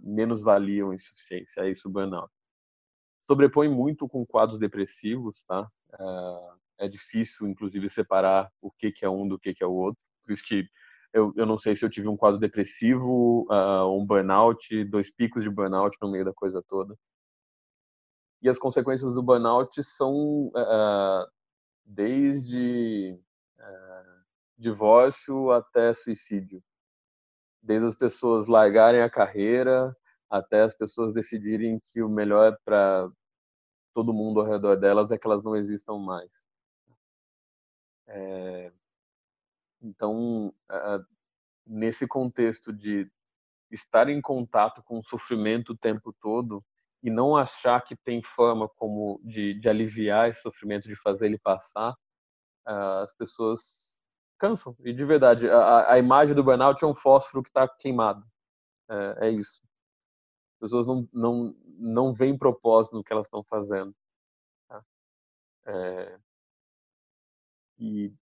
[SPEAKER 1] menos-valia ou insuficiência. É isso o burnout. Sobrepõe muito com quadros depressivos, tá? É difícil, inclusive, separar o que, que é um do que, que é o outro. Por isso que eu, eu não sei se eu tive um quadro depressivo, uh, um burnout, dois picos de burnout no meio da coisa toda. E as consequências do burnout são uh, desde uh, divórcio até suicídio. Desde as pessoas largarem a carreira até as pessoas decidirem que o melhor para todo mundo ao redor delas é que elas não existam mais. É, então, nesse contexto de estar em contato com o sofrimento o tempo todo e não achar que tem forma como de, de aliviar esse sofrimento, de fazer ele passar, as pessoas cansam. E de verdade, a, a imagem do burnout é um fósforo que está queimado. É, é, isso. As pessoas não, não, não veem propósito no que elas estão fazendo. Tá? É, e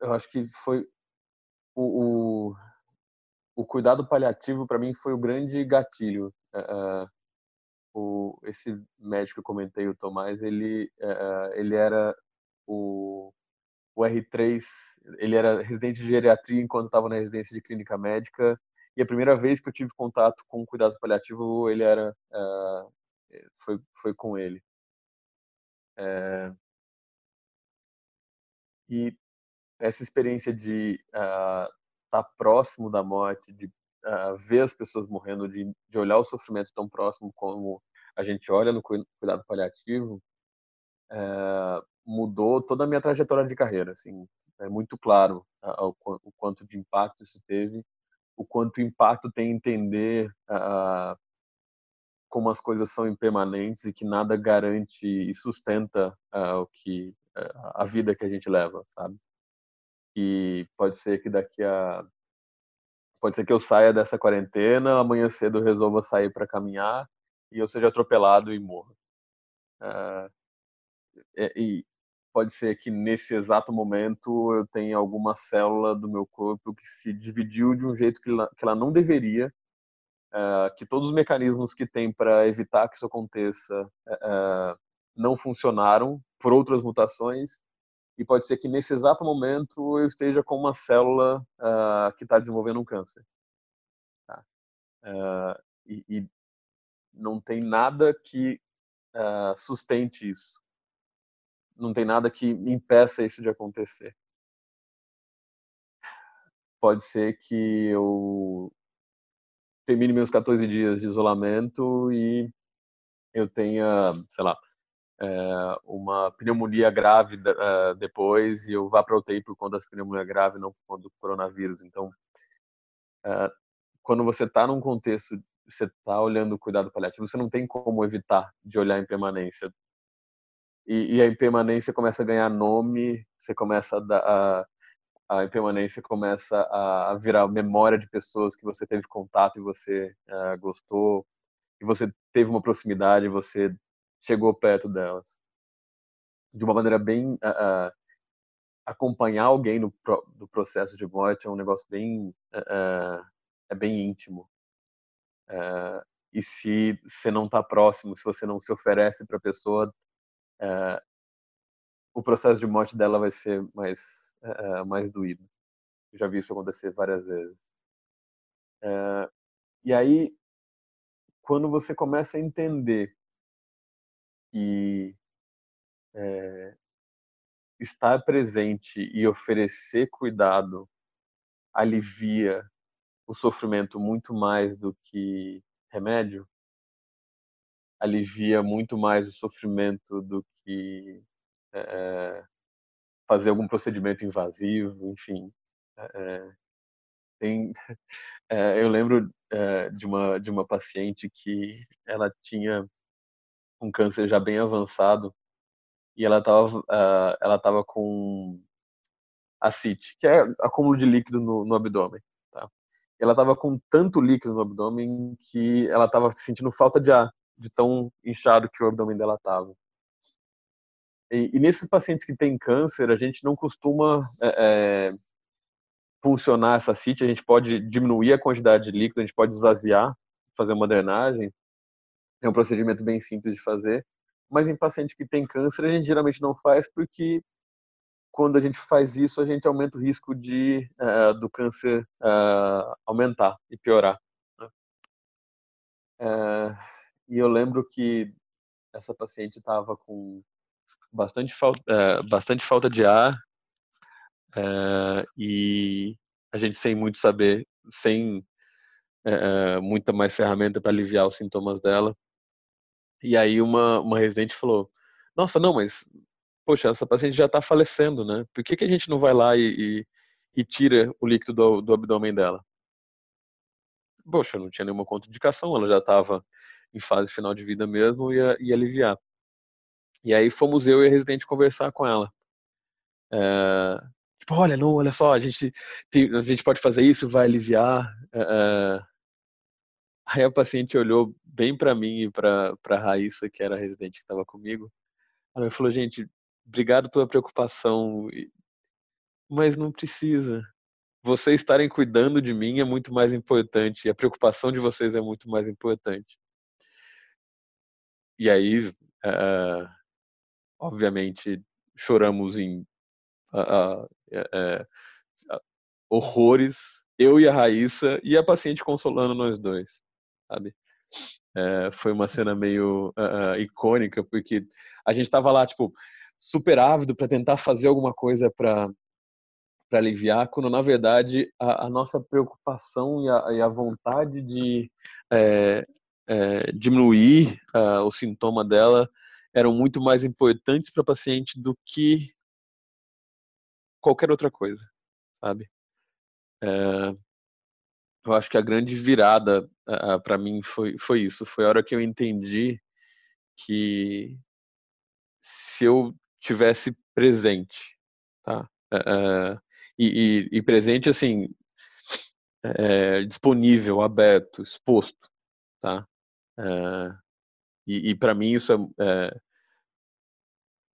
[SPEAKER 1] eu acho que foi o, o, o cuidado paliativo para mim foi o grande gatilho. Uh, o, esse médico que eu comentei, o Tomás, ele, uh, ele era o, o R3, ele era residente de geriatria enquanto estava na residência de clínica médica e a primeira vez que eu tive contato com cuidado paliativo ele era uh, foi foi com ele. É, e essa experiência de estar uh, tá próximo da morte de uh, ver as pessoas morrendo de, de olhar o sofrimento tão próximo como a gente olha no cuidado paliativo mudou toda a minha trajetória de carreira assim. É muito claro o, o quanto de impacto isso teve o quanto impacto tem entender como as coisas são impermanentes e que nada garante e sustenta uh, o que uh, a vida que a gente leva, sabe? E pode ser que daqui a pode ser que eu saia dessa quarentena, amanhã cedo eu resolva sair para caminhar e eu seja atropelado e morra. Uh, e pode ser que nesse exato momento eu tenha alguma célula do meu corpo que se dividiu de um jeito que ela, que ela não deveria uh, que todos os mecanismos que tem para evitar que isso aconteça uh, não funcionaram por outras mutações e pode ser que nesse exato momento eu esteja com uma célula uh, que está desenvolvendo um câncer. Tá? E, e, não tem nada que sustente isso. Não tem nada que impeça isso de acontecer pode ser que eu termine meus 14 dias de isolamento e eu tenha, sei lá, é, uma pneumonia grave uh, depois e eu vá para UTI por conta da pneumonia grave, não por conta do coronavírus. Então, uh, quando você está num contexto, você está olhando o cuidado paliativo, você não tem como evitar de olhar em permanência. E, e a impermanência começa a ganhar nome, você começa a, dar, a a impermanência começa a virar memória de pessoas que você teve contato e você uh, gostou, e você teve uma proximidade, você chegou perto delas. De uma maneira bem. Uh, acompanhar alguém no pro, do processo de morte é um negócio bem. é bem íntimo. e se você não está próximo, se você não se oferece para a pessoa, o processo de morte dela vai ser mais uh, mais doído. Eu já vi isso acontecer várias vezes. Uh, e aí, quando você começa a entender que é, estar presente e oferecer cuidado alivia o sofrimento muito mais do que remédio, alivia muito mais o sofrimento do que é, fazer algum procedimento invasivo, enfim. É, tem, é, eu lembro de uma de uma paciente que ela tinha um câncer já bem avançado e ela estava ela estava com ascite, que é acúmulo de líquido no, no abdômen. Tá? Ela estava com tanto líquido no abdômen que ela estava sentindo falta de ar, de tão inchado que o abdômen dela estava. E, e, nesses pacientes que têm câncer, a gente não costuma é, funcionar essa CIT, a gente pode diminuir a quantidade de líquido, a gente pode esvaziar, fazer uma drenagem. É um procedimento bem simples de fazer. Mas em paciente que tem câncer, a gente geralmente não faz porque quando a gente faz isso, a gente aumenta o risco de uh, do câncer uh, aumentar e piorar. Uh, e eu lembro que essa paciente estava com bastante falta, é, bastante falta de ar é, e a gente sem muito saber, sem é, muita mais ferramenta para aliviar os sintomas dela. E aí uma, uma residente falou, nossa, não, mas poxa, essa paciente já está falecendo, né? Por que, que a gente não vai lá e, e, e tira o líquido do, do abdômen dela? Poxa, não tinha nenhuma contraindicação, ela já estava em fase final de vida mesmo e ia, ia aliviar. E aí fomos eu e a residente conversar com ela. É, tipo, olha, não, olha só, a gente, a gente pode fazer isso, vai aliviar. É, aí a paciente olhou bem para mim e para a Raíssa, que era a residente que estava comigo. Ela falou, gente, obrigado pela preocupação, mas não precisa. Vocês estarem cuidando de mim é muito mais importante, a preocupação de vocês é muito mais importante. E aí, uh, obviamente choramos em é, horrores, eu e a Raíssa, e a paciente consolando nós dois, sabe? Foi uma cena meio uh, uh, icônica, porque a gente estava lá, tipo, super ávido para tentar fazer alguma coisa para para aliviar, quando na verdade a, a nossa preocupação e a, e a vontade de é, é, diminuir uh, o sintoma dela eram muito mais importantes para a paciente do que qualquer outra coisa, sabe? É, eu acho que a grande virada uh, para mim foi, foi isso. Foi a hora que eu entendi que se eu tivesse presente, tá? Uh, e, e, e, presente assim, disponível, aberto, exposto, tá? É, e, e para mim isso é,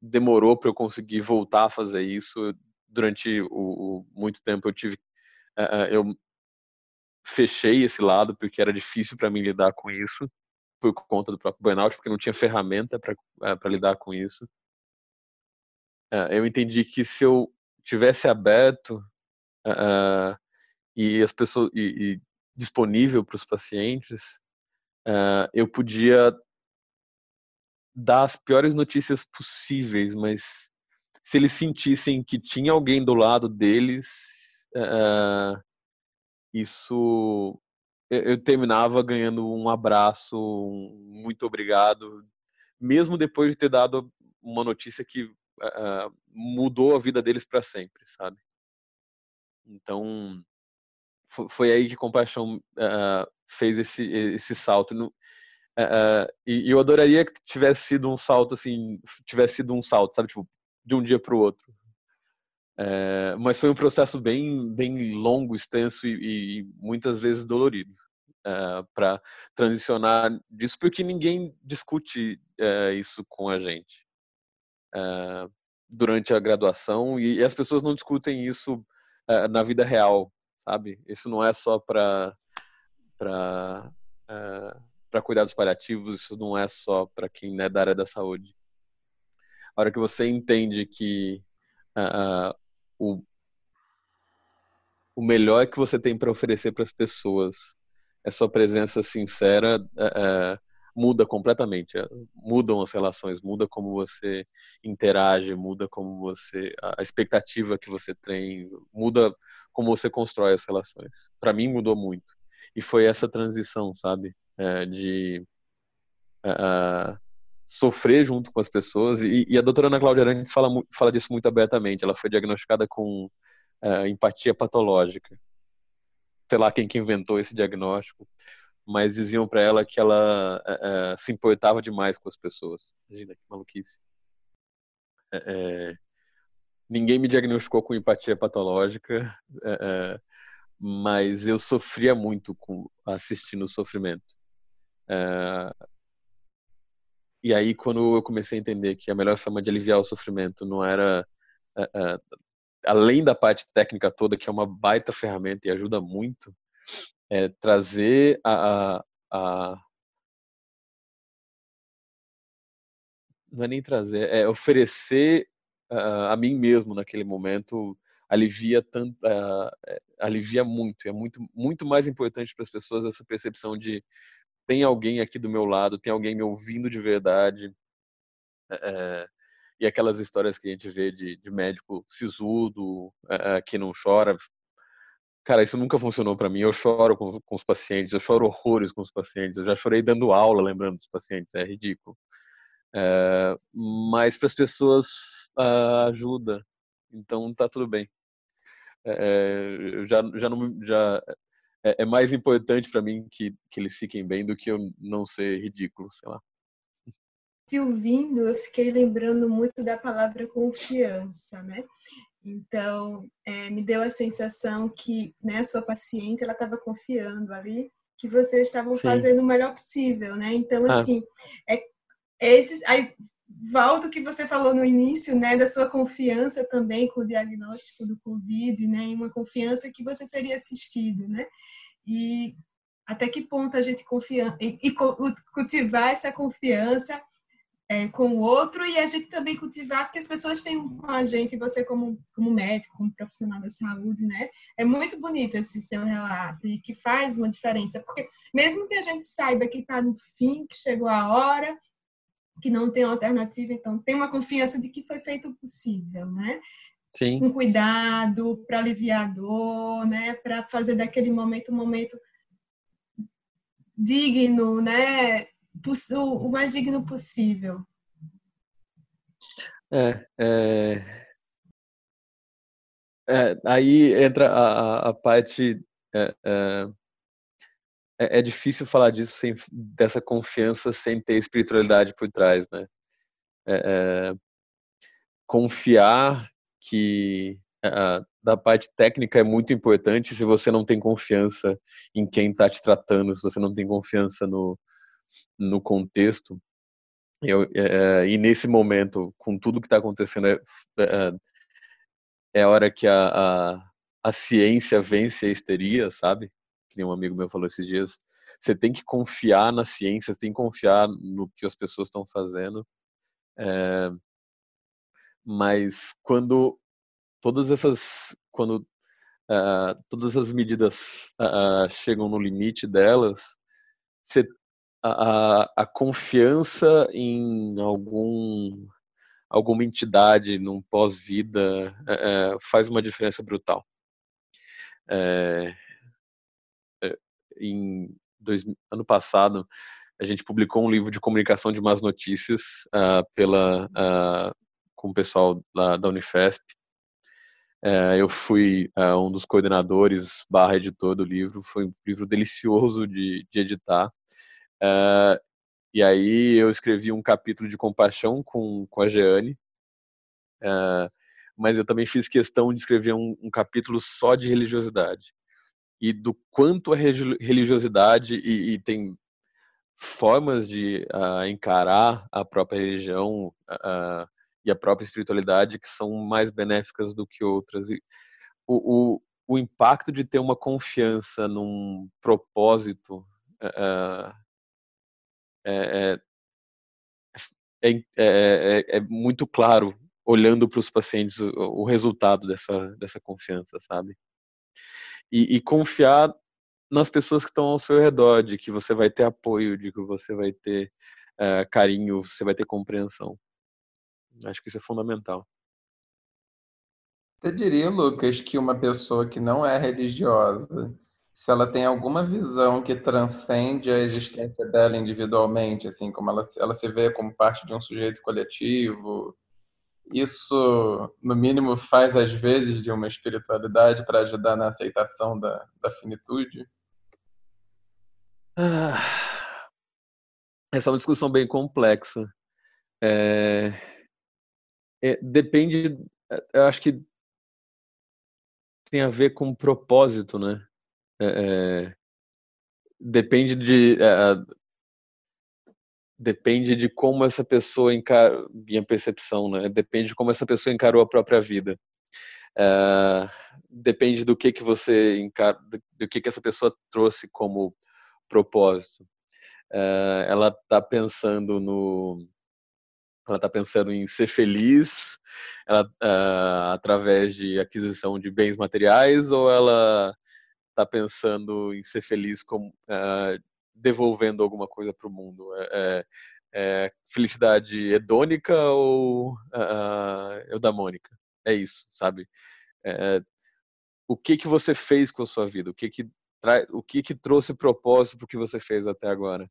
[SPEAKER 1] demorou para eu conseguir voltar a fazer isso. Durante o, o muito tempo eu tive, eu fechei esse lado porque era difícil para mim lidar com isso por conta do próprio burnout, porque não tinha ferramenta para lidar com isso. eu entendi que se eu tivesse aberto e as pessoas e, e disponível para os pacientes, uh, eu podia dar as piores notícias possíveis, mas se eles sentissem que tinha alguém do lado deles, uh, isso eu, terminava ganhando um abraço, um muito obrigado, mesmo depois de ter dado uma notícia que uh, mudou a vida deles para sempre, sabe? Então foi aí que Compaixão uh, fez esse esse salto. No, uh, e eu adoraria que tivesse sido um salto assim, tivesse sido um salto, sabe, tipo de um dia para o outro. É, mas foi um processo bem bem longo, extenso e, e muitas vezes dolorido para transicionar disso, porque ninguém discute isso com a gente durante a graduação e, e, as pessoas não discutem isso na vida real, sabe? Isso não é só para para uh, para cuidados paliativos, isso não é só para quem é da área da saúde. A hora que você entende que o o melhor que você tem para oferecer para as pessoas é sua presença sincera, muda completamente. Mudam as relações, muda como você interage, muda como você a expectativa que você tem, muda como você constrói as relações. Para mim mudou muito e foi essa transição, sabe, é, de uh, sofrer junto com as pessoas e, e, a doutora Ana Cláudia Arantes fala fala disso muito abertamente. Ela foi diagnosticada com uh, empatia patológica. Sei lá quem que inventou esse diagnóstico, mas diziam para ela que ela é, se importava demais com as pessoas. Imagina que maluquice. É, ninguém me diagnosticou com empatia patológica, mas eu sofria muito com assistindo o sofrimento. e aí, quando eu comecei a entender que a melhor forma de aliviar o sofrimento não era além da parte técnica toda, que é uma baita ferramenta e ajuda muito, é, trazer a, a, a, não é nem trazer, é oferecer uh, a mim mesmo naquele momento alivia tanto, uh, alivia muito. É muito, muito mais importante para as pessoas essa percepção de tem alguém aqui do meu lado, tem alguém me ouvindo de verdade. É, e aquelas histórias que a gente vê de, de médico sisudo, é, que não chora, Cara, isso nunca funcionou para mim. Eu choro com, com, os pacientes, eu choro horrores com os pacientes. Eu já chorei dando aula, lembrando dos pacientes, é ridículo. É, mas para as pessoas uh, ajuda, então tá tudo bem. É, já, já não, já é, é mais importante para mim que, que eles fiquem bem do que eu não ser ridículo, sei lá.
[SPEAKER 4] Te ouvindo, eu fiquei lembrando muito da palavra confiança, né? Então, é, me deu a sensação que né, a sua paciente ela estava confiando ali que vocês estavam Sim. fazendo o melhor possível, né? Então, ah. assim, é, é esses, aí volta o que você falou no início, né, da sua confiança também com o diagnóstico do Covid, né, e uma confiança que você seria assistido, né? E até que ponto a gente confia e, e cultivar essa confiança é, com o outro e a gente também cultivar, porque as pessoas têm com a gente, você como, como médico, como profissional da saúde, né? É muito bonito esse seu relato e que faz uma diferença, porque mesmo que a gente saiba que está no fim, que chegou a hora, que não tem alternativa, então tem uma confiança de que foi feito o possível, né?
[SPEAKER 1] Sim.
[SPEAKER 4] Com cuidado, para aliviar a dor, né? Para fazer daquele momento um momento digno, né? o mais digno possível.
[SPEAKER 1] É, é, é aí entra a, a parte. É, é, é, é, difícil falar disso sem dessa confiança sem ter espiritualidade por trás, né? É, é, confiar que da parte técnica é muito importante se você não tem confiança em quem está te tratando, se você não tem confiança no, no contexto. Eu, é, e nesse momento, com tudo que está acontecendo, é, é, é hora que a, a, a, ciência vence a histeria, sabe? Que um amigo meu falou esses dias. Você tem que confiar na ciência, você tem que confiar no que as pessoas estão fazendo. É, mas quando todas essas, quando uh, todas as medidas uh, chegam no limite delas, a, a confiança em algum alguma entidade num pós-vida é, faz uma diferença brutal. É, em dois, ano passado, a gente publicou um livro de comunicação de más notícias uh, pela, uh, com o pessoal lá da Unifesp. Uh, eu fui um dos coordenadores barra editor do livro. Foi um livro delicioso de, de editar. E aí eu escrevi um capítulo de compaixão com, com a Jeane, mas eu também fiz questão de escrever um, um, capítulo só de religiosidade e do quanto a religiosidade e, e tem formas de uh, encarar a própria religião uh, e a própria espiritualidade que são mais benéficas do que outras. E o, o, o impacto de ter uma confiança num propósito uh, é, é, é, é, muito claro olhando para os pacientes o, o, resultado dessa, dessa confiança, sabe? E, e, confiar nas pessoas que estão ao seu redor, de que você vai ter apoio, de que você vai ter carinho, você vai ter compreensão. Acho que isso é fundamental.
[SPEAKER 5] Você diria, Lucas, que uma pessoa que não é religiosa se ela tem alguma visão que transcende a existência dela individualmente, assim, como ela, ela se vê como parte de um sujeito coletivo, isso, no mínimo, faz às vezes de uma espiritualidade para ajudar na aceitação da, da finitude?
[SPEAKER 1] Ah, essa é uma discussão bem complexa. É, é, depende, eu acho que tem a ver com propósito, né? É, é, depende de é, depende de como essa pessoa encara minha percepção né? Depende de como essa pessoa encarou a própria vida. É, depende do que que você encara do, que que essa pessoa trouxe como propósito. É, ela está pensando no ela está pensando em ser feliz ela, uh, através de aquisição de bens materiais ou ela está pensando em ser feliz como uh, devolvendo alguma coisa para o mundo? É, é, é, felicidade hedônica ou uh, eudamônica? É isso, sabe? É, o que que você fez com a sua vida? O que que o que que trouxe propósito para o que você fez até agora?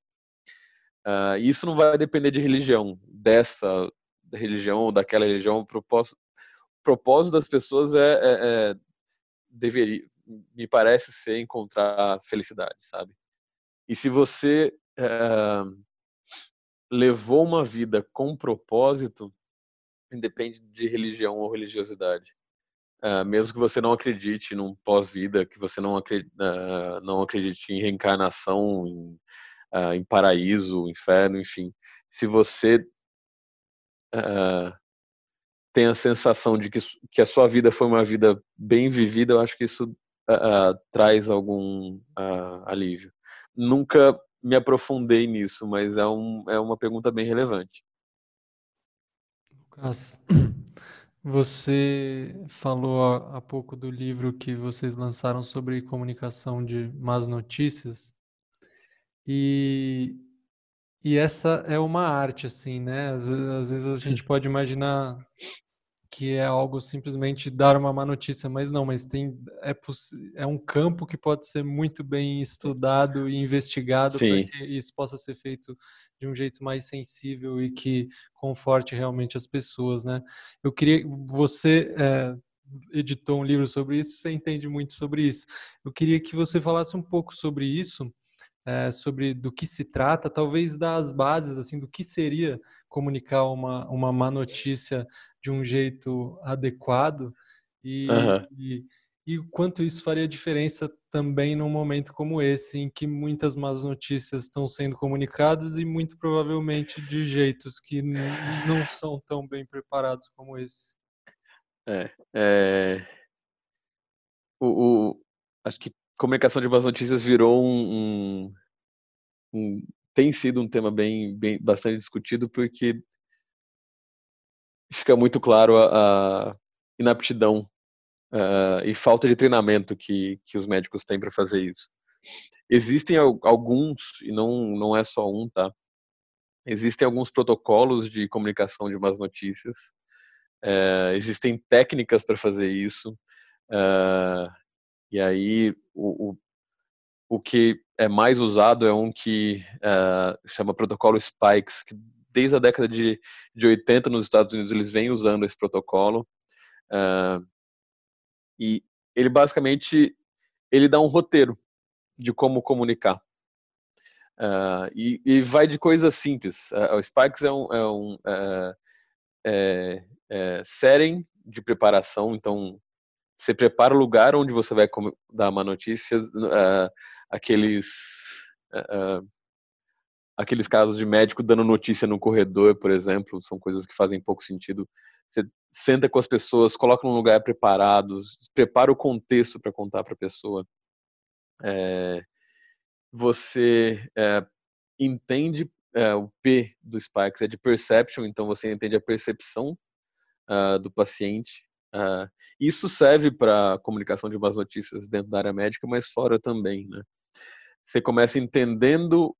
[SPEAKER 1] Uh, isso não vai depender de religião, dessa religião ou daquela religião. O propósito, o propósito das pessoas é, é, é deveria, me parece ser encontrar felicidade, sabe? E se você é, levou uma vida com propósito, independe de religião ou religiosidade. Uh, mesmo que você não acredite num pós-vida, que você não acredite, uh, não acredite em reencarnação, em, em paraíso, inferno, enfim. Se você tem a sensação de que, que a sua vida foi uma vida bem vivida, eu acho que isso uh, traz algum uh, alívio. Nunca me aprofundei nisso, mas é, um, é uma pergunta bem relevante.
[SPEAKER 2] Lucas, você falou há pouco do livro que vocês lançaram sobre comunicação de más notícias. E, e essa é uma arte, assim, né? Às, às vezes a gente pode imaginar que é algo simplesmente dar uma má notícia, mas não, mas tem é, é um campo que pode ser muito bem estudado e investigado para que isso possa ser feito de um jeito mais sensível e que conforte realmente as pessoas, né? Eu queria você é, editou um livro sobre isso, você entende muito sobre isso. Eu queria que você falasse um pouco sobre isso é, sobre do que se trata, talvez das bases, assim, do que seria comunicar uma, uma má notícia de um jeito adequado e, uhum. e, e o quanto isso faria diferença também num momento como esse, em que muitas más notícias estão sendo comunicadas e muito provavelmente de jeitos que não são tão bem preparados como esse.
[SPEAKER 1] É, é... O, o, acho que comunicação de más notícias virou um, um, um, tem sido um tema bem, bem bastante discutido porque fica muito claro a, a inaptidão uh, e falta de treinamento que, que os médicos têm para fazer isso. Existem alguns, e não, não é só um, tá? Existem alguns protocolos de comunicação de más notícias, uh, existem técnicas para fazer isso, uh, e aí o, o, o, que é mais usado é um que chama protocolo Spikes, que desde a década de, de 80 nos Estados Unidos eles vêm usando esse protocolo uh, e ele basicamente ele dá um roteiro de como comunicar. Uh, e, e, vai de coisas simples. Uh, o Spikes é um, é um é, é setting de preparação então você prepara o lugar onde você vai dar uma notícia aqueles aqueles casos de médico dando notícia no corredor, por exemplo, são coisas que fazem pouco sentido. Você senta com as pessoas, coloca num lugar preparado, prepara o contexto para contar para a pessoa. É, você é, entende é, o P do Spikes é de perception, então você entende a percepção uh, do paciente. Uh, isso serve para comunicação de más notícias dentro da área médica, mas fora também, né? Você começa entendendo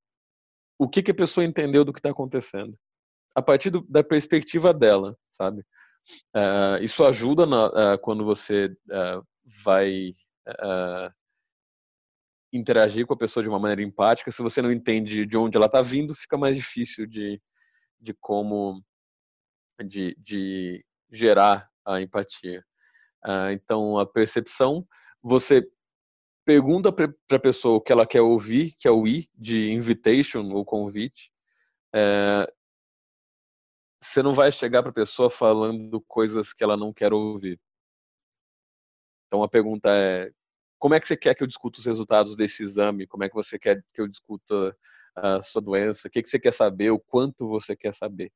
[SPEAKER 1] o que, que a pessoa entendeu do que está acontecendo. A partir do, da perspectiva dela, sabe? Uh, isso ajuda na, uh, quando você uh, vai interagir com a pessoa de uma maneira empática. Se você não entende de onde ela está vindo, fica mais difícil de, de como de, de gerar a empatia. então, a percepção, você pergunta para a pessoa o que ela quer ouvir, que é o I de invitation ou convite. É, você não vai chegar para a pessoa falando coisas que ela não quer ouvir. Então a pergunta é: como é que você quer que eu discuta os resultados desse exame? Como é que você quer que eu discuta a sua doença? O que, que você quer saber? O quanto você quer saber?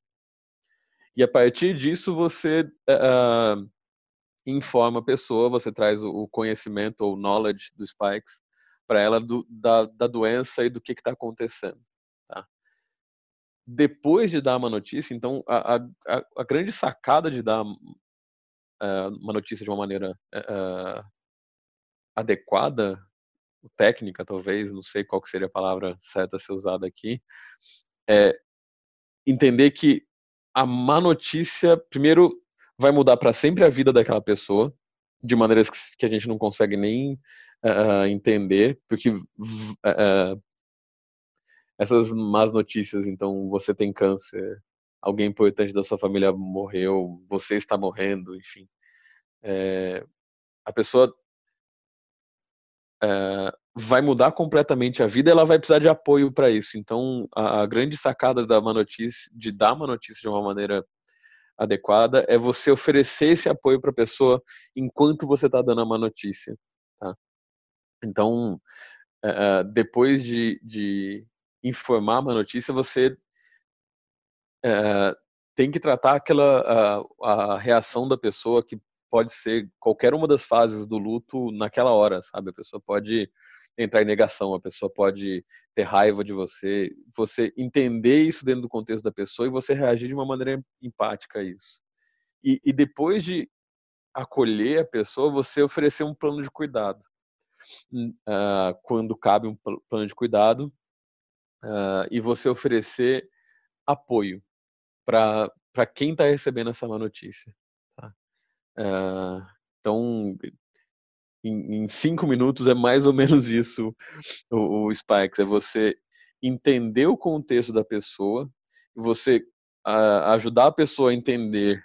[SPEAKER 1] E a partir disso você uh, informa a pessoa, você traz o conhecimento ou knowledge do Spikes para ela do, da, da doença e do que está acontecendo. Tá? Depois de dar uma notícia, então, a, a, a grande sacada de dar uh, uma notícia de uma maneira uh, adequada, técnica talvez, não sei qual seria a palavra certa a ser usada aqui, é entender que a má notícia, primeiro, vai mudar para sempre a vida daquela pessoa, de maneiras que a gente não consegue nem uh, entender, porque uh, essas más notícias, então você tem câncer, alguém importante da sua família morreu, você está morrendo, enfim. É, a pessoa é, vai mudar completamente a vida, ela vai precisar de apoio para isso. Então, a, a, grande sacada da notícia, de dar uma notícia de uma maneira adequada é você oferecer esse apoio para a pessoa enquanto você está dando uma notícia. Tá? Então, uh, depois de, de, informar uma notícia, você uh, tem que tratar aquela a reação da pessoa que pode ser qualquer uma das fases do luto naquela hora, sabe? A pessoa pode entrar em negação, a pessoa pode ter raiva de você, você entender isso dentro do contexto da pessoa e você reagir de uma maneira empática a isso. e, e depois de acolher a pessoa, você oferecer um plano de cuidado. Uh, quando cabe um plano de cuidado, uh, e você oferecer apoio para quem está recebendo essa má notícia. Tá? Uh, então, em, em, cinco minutos é mais ou menos isso o, o Spikes, é você entender o contexto da pessoa, você ajudar a pessoa a entender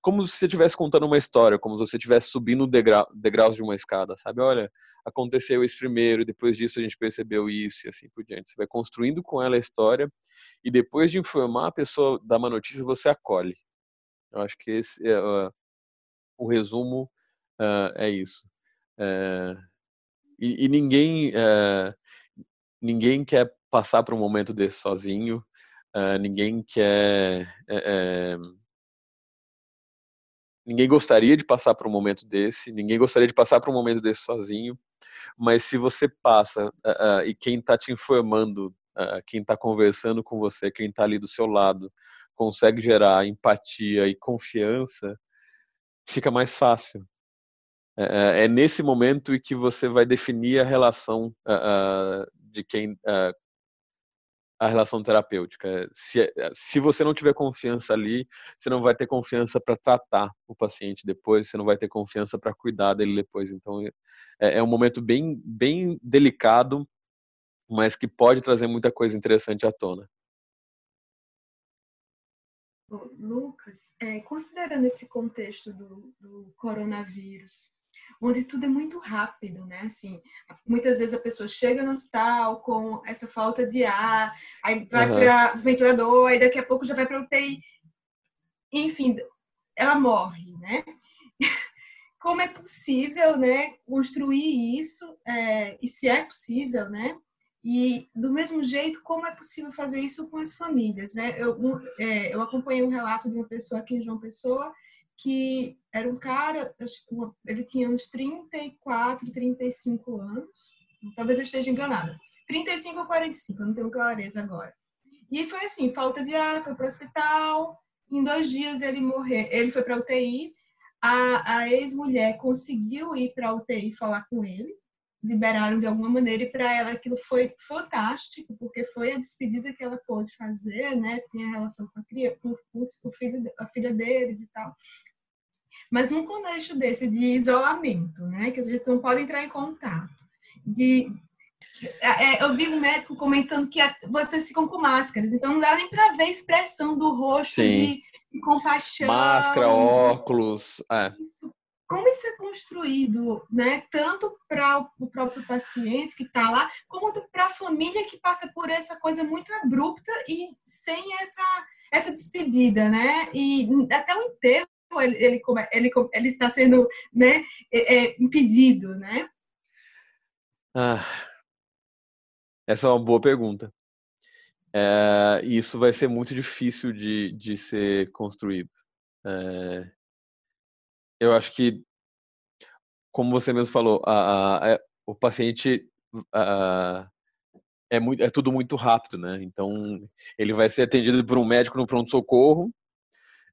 [SPEAKER 1] como se você estivesse contando uma história, como se você estivesse subindo degrau, degraus de uma escada, sabe? Olha, aconteceu isso primeiro, depois disso a gente percebeu isso e assim por diante. Você vai construindo com ela a história e depois de informar a pessoa da má notícia, você acolhe. Eu acho que esse é uh, o resumo uh, é isso. Uh, e, e, ninguém ninguém quer passar por um momento desse sozinho. ninguém quer Ninguém gostaria de passar por um momento desse, ninguém gostaria de passar por um momento desse sozinho, mas se você passa uh, uh, e quem está te informando, uh, quem está conversando com você, quem está ali do seu lado, consegue gerar empatia e confiança, fica mais fácil. É, é nesse momento em que você vai definir a relação de quem a relação terapêutica. Se, eh, se você não tiver confiança ali, você não vai ter confiança para tratar o paciente depois, você não vai ter confiança para cuidar dele depois. Então, é, é, um momento bem, bem delicado, mas que pode trazer muita coisa interessante à tona.
[SPEAKER 4] Lucas, é, considerando esse contexto do, do coronavírus, onde tudo é muito rápido, né? Assim, muitas vezes a pessoa chega no hospital com essa falta de ar, aí vai uhum. para ventilador, aí daqui a pouco já vai para UTI. Enfim, ela morre, né? Como é possível, né, construir isso? É, e se é possível, né? E do mesmo jeito, como é possível fazer isso com as famílias? Né? Eu, é, eu acompanhei um relato de uma pessoa aqui em João Pessoa que era um cara, ele tinha uns 34, 35 anos, talvez eu esteja enganada, 35 ou 45, eu não tenho clareza agora. E foi assim, falta de ar, foi para o hospital, em dois dias ele morreu, ele foi para a UTI, a, a ex-mulher conseguiu ir para a UTI falar com ele, liberaram de alguma maneira e para ela aquilo foi fantástico porque foi a despedida que ela pôde fazer né? Tinha relação com a criança com, com o filho a filha deles e tal mas num contexto desse de isolamento, né, que a gente não pode entrar em contato, de é, eu vi um médico comentando que vocês ficam com máscaras, então não dá nem para ver a expressão do rosto de, de, compaixão.
[SPEAKER 1] Máscara, óculos. É.
[SPEAKER 4] Isso, como isso é construído, né? Tanto para o próprio paciente que está lá, como para a família que passa por essa coisa muito abrupta e sem essa, essa despedida, né? E até o enterro ele, ele, ele, ele está sendo né, é, é, impedido, né?
[SPEAKER 1] Ah, essa é uma boa pergunta. É, isso vai ser muito difícil de, de ser construído. É, eu acho que, como você mesmo falou, a, a, a, é, o paciente é, muito, é tudo muito rápido, né? Então, ele vai ser atendido por um médico no pronto-socorro,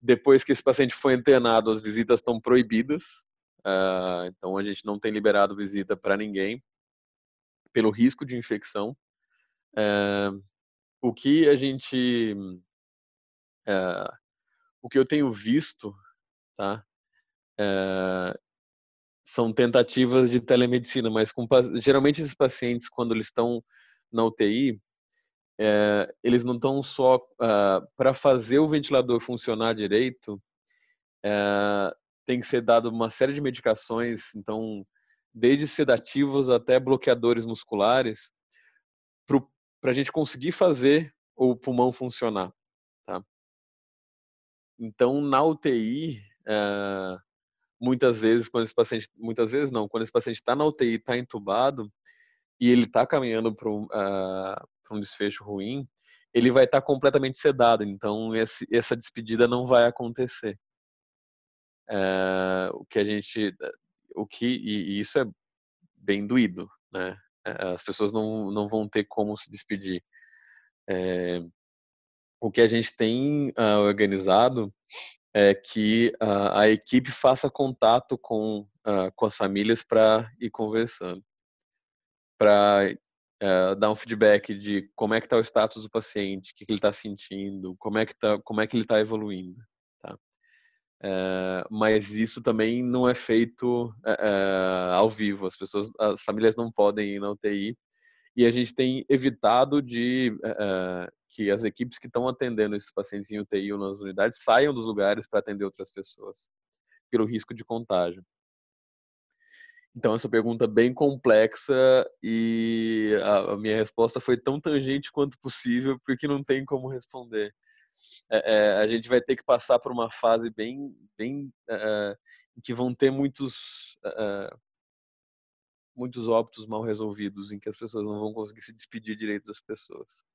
[SPEAKER 1] depois que esse paciente foi internado, as visitas estão proibidas. Uh, então a gente não tem liberado visita para ninguém pelo risco de infecção. Uh, o que a gente, uh, o que eu tenho visto, tá? são tentativas de telemedicina, mas com, geralmente esses pacientes quando eles estão na UTI, é, eles não estão só ah, para fazer o ventilador funcionar direito, é, tem que ser dado uma série de medicações, então desde sedativos até bloqueadores musculares, para a gente conseguir fazer o pulmão funcionar, tá? Então na UTI é, muitas vezes quando esse paciente, muitas vezes não, quando esse paciente está na UTI, está entubado e ele está caminhando para uh, um, desfecho ruim, ele vai estar tá completamente sedado. Então esse, essa despedida não vai acontecer. Uh, o que a gente, o que e, e isso é bem doído, né? Eh, as pessoas não, não vão ter como se despedir. É, o que a gente tem uh, organizado é que a, a equipe faça contato com, uh, com as famílias para ir conversando, para uh, dar um feedback de como é que está o status do paciente, o que, que ele está sentindo, como é que tá, como é que ele está evoluindo, tá? Uh, mas isso também não é feito ao vivo. As pessoas, as famílias não podem ir na UTI e a gente tem evitado de uh, que as equipes que estão atendendo esses pacientes em UTI ou nas unidades saiam dos lugares para atender outras pessoas, pelo risco de contágio. Então, essa pergunta é bem complexa e a, a, minha resposta foi tão tangente quanto possível, porque não tem como responder. É, é, a gente vai ter que passar por uma fase bem, bem uh, em que vão ter muitos uh, muitos óbitos mal resolvidos em que as pessoas não vão conseguir se despedir direito das pessoas.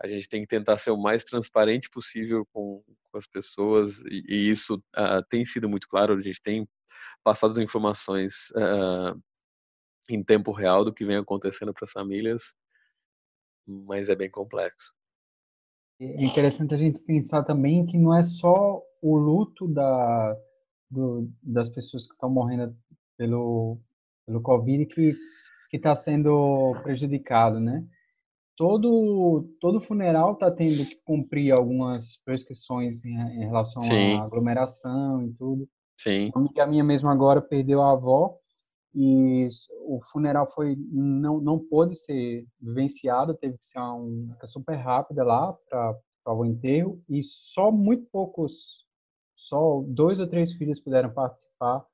[SPEAKER 1] A gente tem que tentar ser o mais transparente possível com, com as pessoas e, e isso uh, tem sido muito claro. A gente tem passado informações uh, em tempo real do que vem acontecendo para as famílias, mas é bem complexo.
[SPEAKER 6] É interessante a gente pensar também que não é só o luto da, do, das pessoas que estão morrendo pelo, pelo Covid que que está sendo prejudicado, né? Todo todo funeral está tendo que cumprir algumas prescrições em, em relação Sim. à aglomeração e tudo.
[SPEAKER 1] Sim.
[SPEAKER 6] Uma amiga minha mesmo agora perdeu a avó e o funeral foi não não pôde ser vivenciado, teve que ser uma super rápida lá para o enterro e só muito poucos, só dois ou três filhos puderam participar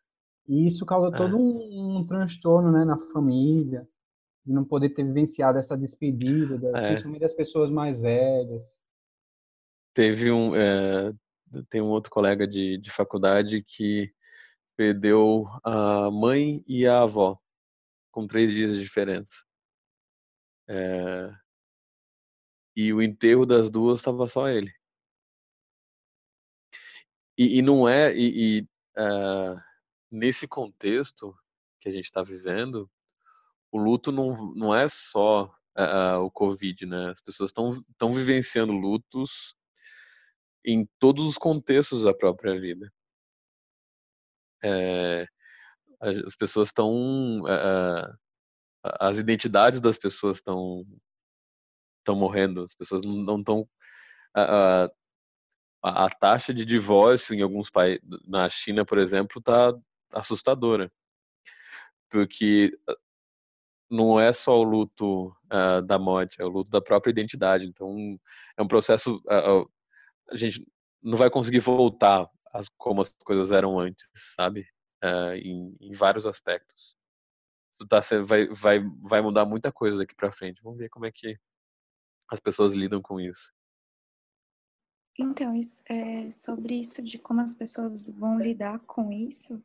[SPEAKER 6] e isso causa é. todo um, um, transtorno né, na família, de não poder ter vivenciado essa despedida, da, é. principalmente das pessoas mais velhas.
[SPEAKER 1] Teve um, é, tem um outro colega de, de faculdade que perdeu a mãe e a avó com três dias de diferença. É, e o enterro das duas estava só ele. E, e não é e, e uh, nesse contexto que a gente está vivendo, o luto não, não é só uh, o Covid, né? As pessoas estão vivenciando lutos em todos os contextos da própria vida. É, as pessoas estão. Uh, as identidades das pessoas estão estão morrendo, as pessoas não estão. A, a taxa de divórcio em alguns países, na China, por exemplo, está assustadora. Porque não é só o luto uh, da morte, é o luto da própria identidade. Então, é um processo. Uh, a gente não vai conseguir voltar como as coisas eram antes, sabe? Uh, em, em, vários aspectos. Isso tá, vai, vai, vai mudar muita coisa daqui para frente. Vamos ver como é que as pessoas lidam com isso.
[SPEAKER 7] Então, é, sobre isso de como as pessoas vão lidar com isso,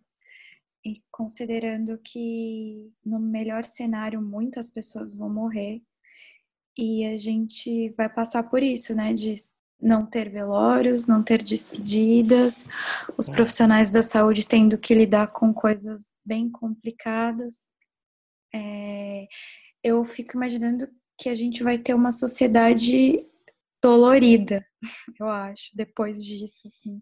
[SPEAKER 7] e considerando que no melhor cenário muitas pessoas vão morrer e a gente vai passar por isso, né, de não ter velórios, não ter despedidas, os é. profissionais da saúde tendo que lidar com coisas bem complicadas. É, eu fico imaginando que a gente vai ter uma sociedade dolorida, eu acho, depois disso, assim,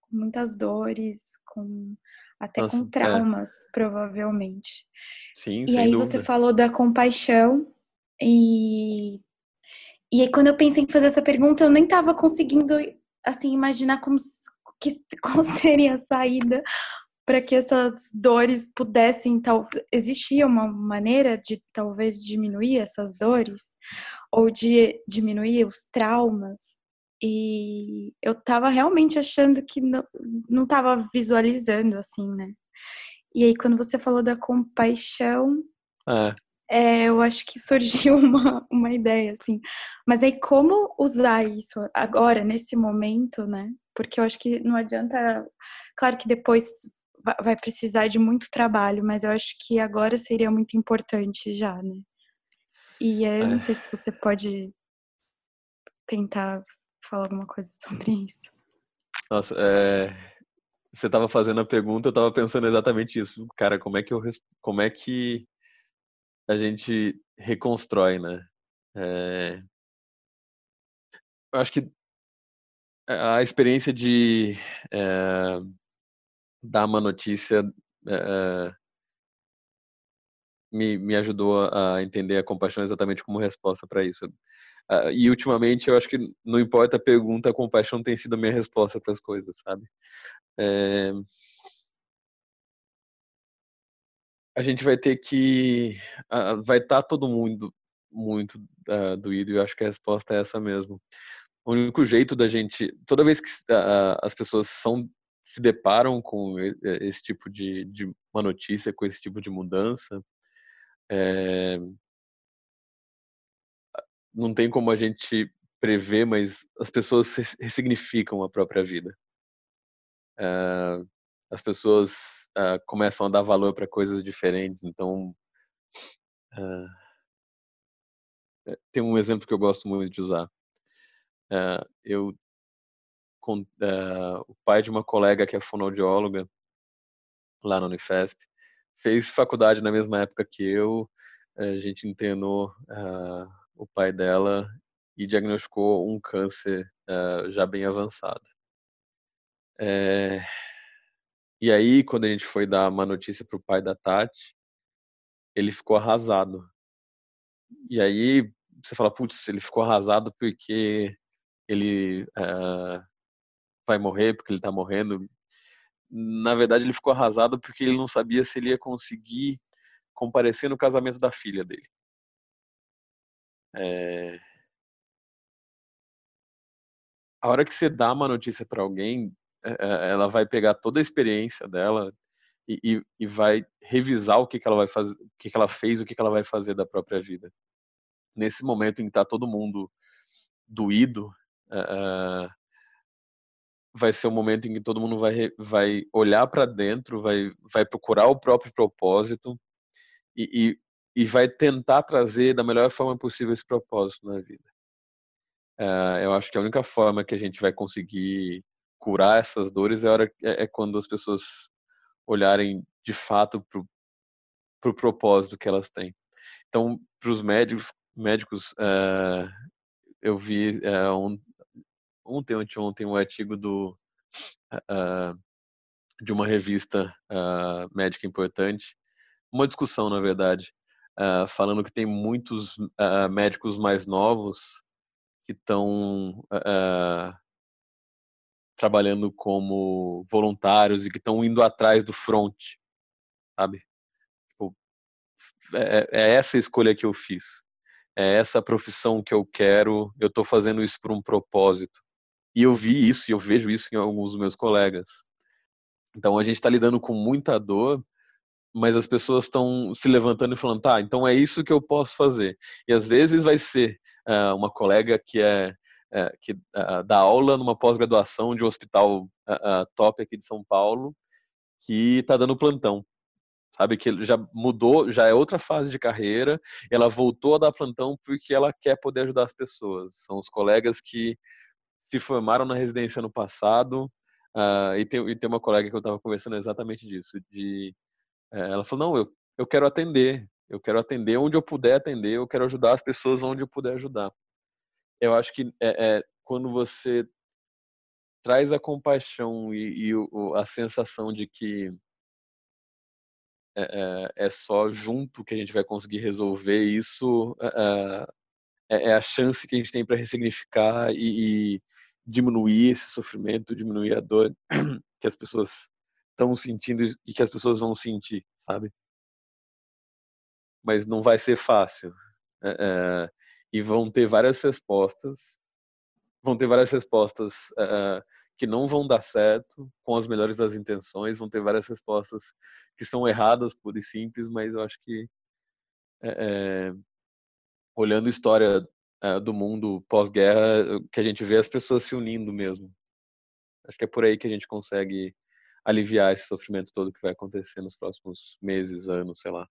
[SPEAKER 7] com muitas dores, com até Nossa, com é. traumas, é. provavelmente.
[SPEAKER 1] Sim,
[SPEAKER 7] e aí
[SPEAKER 1] dúvida.
[SPEAKER 7] você falou da compaixão e e aí quando eu pensei em fazer essa pergunta, eu nem estava conseguindo assim imaginar como que, qual seria a saída para que essas dores pudessem tal existia uma maneira de talvez diminuir essas dores ou de diminuir os traumas e eu tava realmente achando que não, não tava visualizando, assim, né? E aí, quando você falou da compaixão,
[SPEAKER 1] é.
[SPEAKER 7] É, eu acho que surgiu uma, uma ideia, assim. Mas aí, como usar isso agora, nesse momento, né? Porque eu acho que não adianta. Claro que depois vai precisar de muito trabalho, mas eu acho que agora seria muito importante já, né? E eu é. não sei se você pode tentar falar alguma coisa sobre isso.
[SPEAKER 1] Nossa, é... você estava fazendo a pergunta, eu estava pensando exatamente isso. Cara, como é que eu como é que a gente reconstrói, né? É... Eu acho que a experiência de é, dar uma notícia é, me, me ajudou a entender a compaixão exatamente como resposta para isso. Uh, e ultimamente eu acho que não importa a pergunta, a compaixão tem sido a minha resposta para as coisas, sabe? É... A gente vai ter que. Uh, vai estar tá todo mundo muito uh, doído e eu acho que a resposta é essa mesmo. O único jeito da gente. Toda vez que as pessoas são se deparam com esse tipo de, de uma notícia, com esse tipo de mudança, é, não tem como a gente prever, mas as pessoas ressignificam a própria vida. As pessoas é, começam a dar valor para coisas diferentes, então tem um exemplo que eu gosto muito de usar. eu com, o pai de uma colega que é fonoaudióloga lá na Unifesp fez faculdade na mesma época que eu. A gente internou uh, o pai dela e diagnosticou um câncer uh, já bem avançado. É... E aí, quando a gente foi dar uma notícia para o pai da Tati, ele ficou arrasado. E aí você fala, putz, ele ficou arrasado porque ele uh, vai morrer, porque ele está morrendo na verdade, ele ficou arrasado porque ele não sabia se ele ia conseguir comparecer no casamento da filha dele. É... A hora que você dá uma notícia para alguém, ela vai pegar toda a experiência dela e, e, e vai revisar o que, que ela vai fazer, o que, que ela fez, o que, que ela vai fazer da própria vida. Nesse momento em que está todo mundo doído, uh, vai ser o momento em que todo mundo vai, vai olhar para dentro, vai, vai procurar o próprio propósito e, e, e, vai tentar trazer da melhor forma possível esse propósito na vida. Uh, eu acho que a única forma que a gente vai conseguir curar essas dores é, hora, é, é quando as pessoas olharem de fato para o pro propósito que elas têm. Então, para os médicos, médicos uh, eu vi uh, um, ontem, ontem, ontem um artigo do, uh, de uma revista médica importante, uma discussão, na verdade, falando que tem muitos médicos mais novos que estão trabalhando como voluntários e que estão indo atrás do front, sabe? Tipo, é, é essa escolha que eu fiz é essa profissão que eu quero, eu estou fazendo isso por um propósito. E eu vi isso, e eu vejo isso em alguns dos meus colegas. Então a gente está lidando com muita dor, mas as pessoas estão se levantando e falando, tá, então é isso que eu posso fazer. E às vezes vai ser uh, uma colega que é que uh, dá aula numa pós-graduação de um hospital top aqui de São Paulo, que está dando plantão. Sabe que já mudou, já é outra fase de carreira. Ela voltou a dar plantão porque ela quer poder ajudar as pessoas. São os colegas que se formaram na residência no passado. Uh, e, tem, e tem uma colega que eu estava conversando exatamente disso. De, ela falou: não, eu, eu quero atender. Eu quero atender onde eu puder atender. Eu quero ajudar as pessoas onde eu puder ajudar. Eu acho que é, é quando você traz a compaixão e, e o, a sensação de que é, é, é, só junto que a gente vai conseguir resolver isso, é, é, é a chance que a gente tem para ressignificar e, e, diminuir esse sofrimento, diminuir a dor que as pessoas estão sentindo e que as pessoas vão sentir, sabe? Mas não vai ser fácil. É, e vão ter várias respostas, vão ter várias respostas é, que não vão dar certo com as melhores das intenções, vão ter várias respostas que são erradas, pura e simples, mas eu acho que é, olhando a história uh, do mundo pós-guerra, que a gente vê as pessoas se unindo mesmo. Acho que é por aí que a gente consegue aliviar esse sofrimento todo que vai acontecer nos próximos meses, anos, sei lá.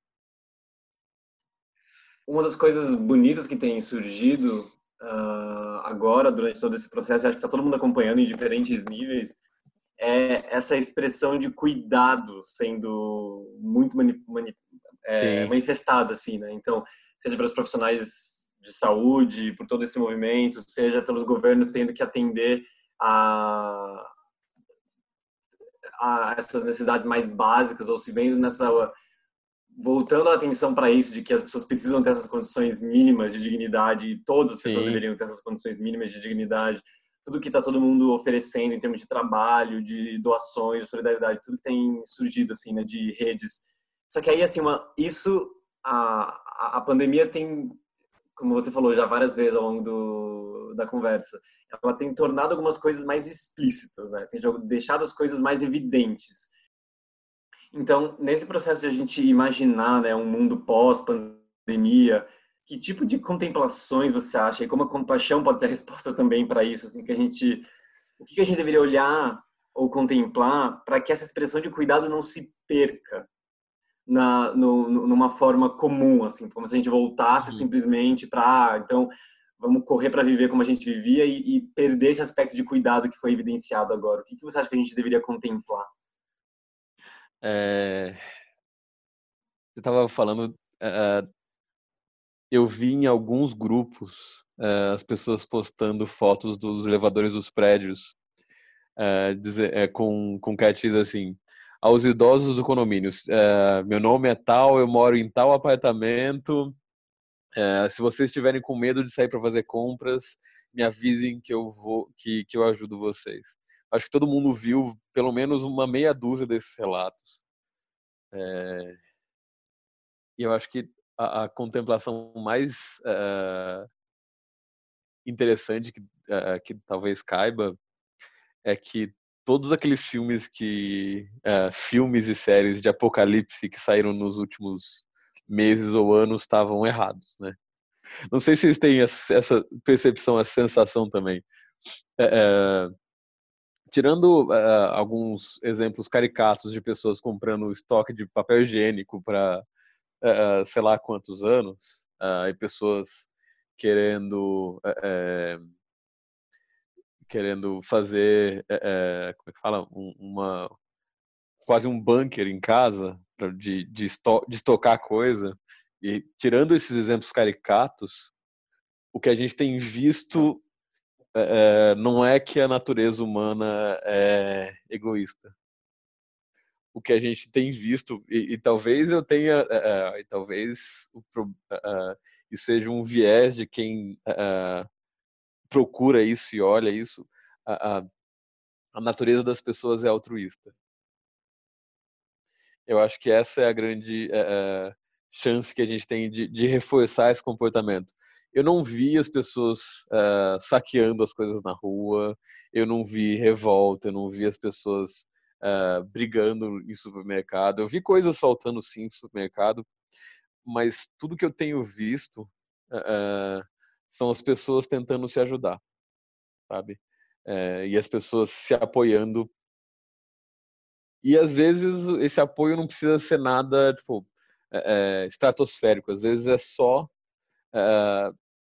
[SPEAKER 3] Uma das coisas bonitas que tem surgido uh, agora, durante todo esse processo, acho que está todo mundo acompanhando em diferentes níveis, é essa expressão de cuidado sendo muito mani mani é, manifestada, assim, né? Então, seja pelos profissionais de saúde, por todo esse movimento, seja pelos governos tendo que atender a, a essas necessidades mais básicas ou se vendo nessa voltando a atenção para isso de que as pessoas precisam ter essas condições mínimas de dignidade e todas as pessoas Sim. deveriam ter essas condições mínimas de dignidade tudo que está todo mundo oferecendo em termos de trabalho de doações de solidariedade tudo que tem surgido assim né de redes só que aí assim uma, isso a, a pandemia tem como você falou já várias vezes ao longo do, da conversa ela tem tornado algumas coisas mais explícitas né tem deixado as coisas mais evidentes então, nesse processo de a gente imaginar né, um mundo pós-pandemia, que tipo de contemplações você acha e como a compaixão pode ser a resposta também para isso, assim, que a gente, o que a gente deveria olhar ou contemplar para que essa expressão de cuidado não se perca na, no, numa forma comum, assim, como se a gente voltasse uhum. simplesmente para, ah, então vamos correr para viver como a gente vivia e, e, perder esse aspecto de cuidado que foi evidenciado agora. O que, que você acha que a gente deveria contemplar?
[SPEAKER 1] É... Você estava falando, uh, eu vi em alguns grupos uh, as pessoas postando fotos dos elevadores dos prédios, uh, dizer, com, com assim, aos idosos do condomínio, meu nome é tal, eu moro em tal apartamento, se vocês estiverem com medo de sair para fazer compras, me avisem que eu vou, que, que eu ajudo vocês acho que todo mundo viu pelo menos uma meia dúzia desses relatos. É... E eu acho que a, a contemplação mais uh, interessante que, uh, que talvez caiba é que todos aqueles filmes que uh, filmes e séries de apocalipse que saíram nos últimos meses ou anos estavam errados, né? Não sei se vocês têm essa percepção, essa sensação também. É, tirando uh, alguns exemplos caricatos de pessoas comprando estoque de papel higiênico para uh, sei lá quantos anos, uh, e pessoas querendo querendo fazer como é que fala? Um, uma quase um bunker em casa pra, de, de, esto, de estocar coisa. E tirando esses exemplos caricatos o que a gente tem visto é, é, não é que a natureza humana é egoísta. O que a gente tem visto, e, e talvez eu tenha, é, é e talvez o, é, isso seja um viés de quem procura isso e olha isso, a, a, a natureza das pessoas é altruísta. Eu acho que essa é a grande chance que a gente tem de, de reforçar esse comportamento eu não vi as pessoas uh, saqueando as coisas na rua, eu não vi revolta, eu não vi as pessoas uh, brigando em supermercado. Eu vi coisas faltando sim em supermercado, mas tudo que eu tenho visto uh, são as pessoas tentando se ajudar, sabe? e as pessoas se apoiando. E às vezes esse apoio não precisa ser nada tipo, estratosférico, às vezes é só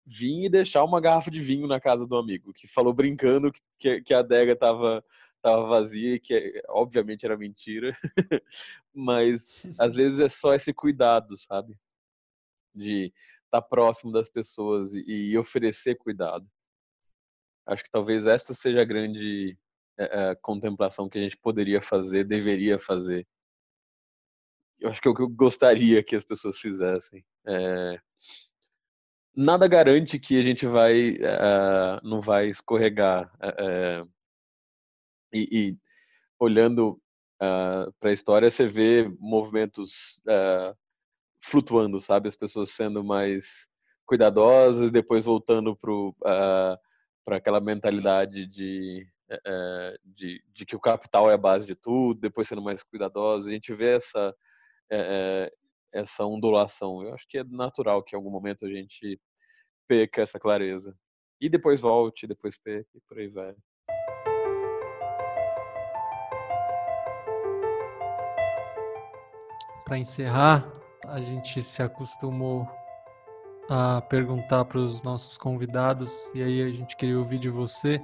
[SPEAKER 1] vir e deixar uma garrafa de vinho na casa do amigo, que falou brincando que, que a adega estava tava vazia e que obviamente era mentira. Mas às vezes é só esse cuidado, sabe? De estar tá próximo das pessoas e, e, oferecer cuidado. Acho que talvez esta seja a grande é, é, contemplação que a gente poderia fazer, deveria fazer. Eu acho que é o que eu gostaria que as pessoas fizessem. É, nada garante que a gente vai uh, não vai escorregar uh, e, e, olhando uh, para a história você vê movimentos flutuando sabe as pessoas sendo mais cuidadosas depois voltando para para aquela mentalidade de, de, de que o capital é a base de tudo depois sendo mais cuidadosos a gente vê essa essa ondulação. Eu acho que é natural que em algum momento a gente perca essa clareza. E depois volte, depois perca e por aí vai.
[SPEAKER 2] Para encerrar, a gente se acostumou a perguntar para os nossos convidados e aí a gente queria ouvir de você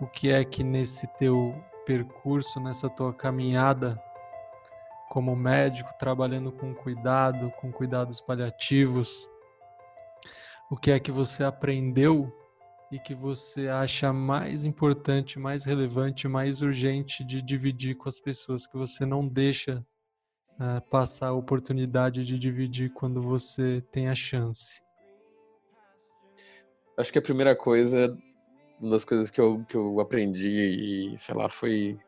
[SPEAKER 2] o que é que nesse teu percurso, nessa tua caminhada como médico, trabalhando com cuidado, com cuidados paliativos, o que é que você aprendeu e que você acha mais importante, mais relevante, mais urgente de dividir com as pessoas, que você não deixa uh, passar a oportunidade de dividir quando você tem a chance?
[SPEAKER 1] Acho que a primeira coisa, uma das coisas que eu, que eu aprendi e, sei lá, foi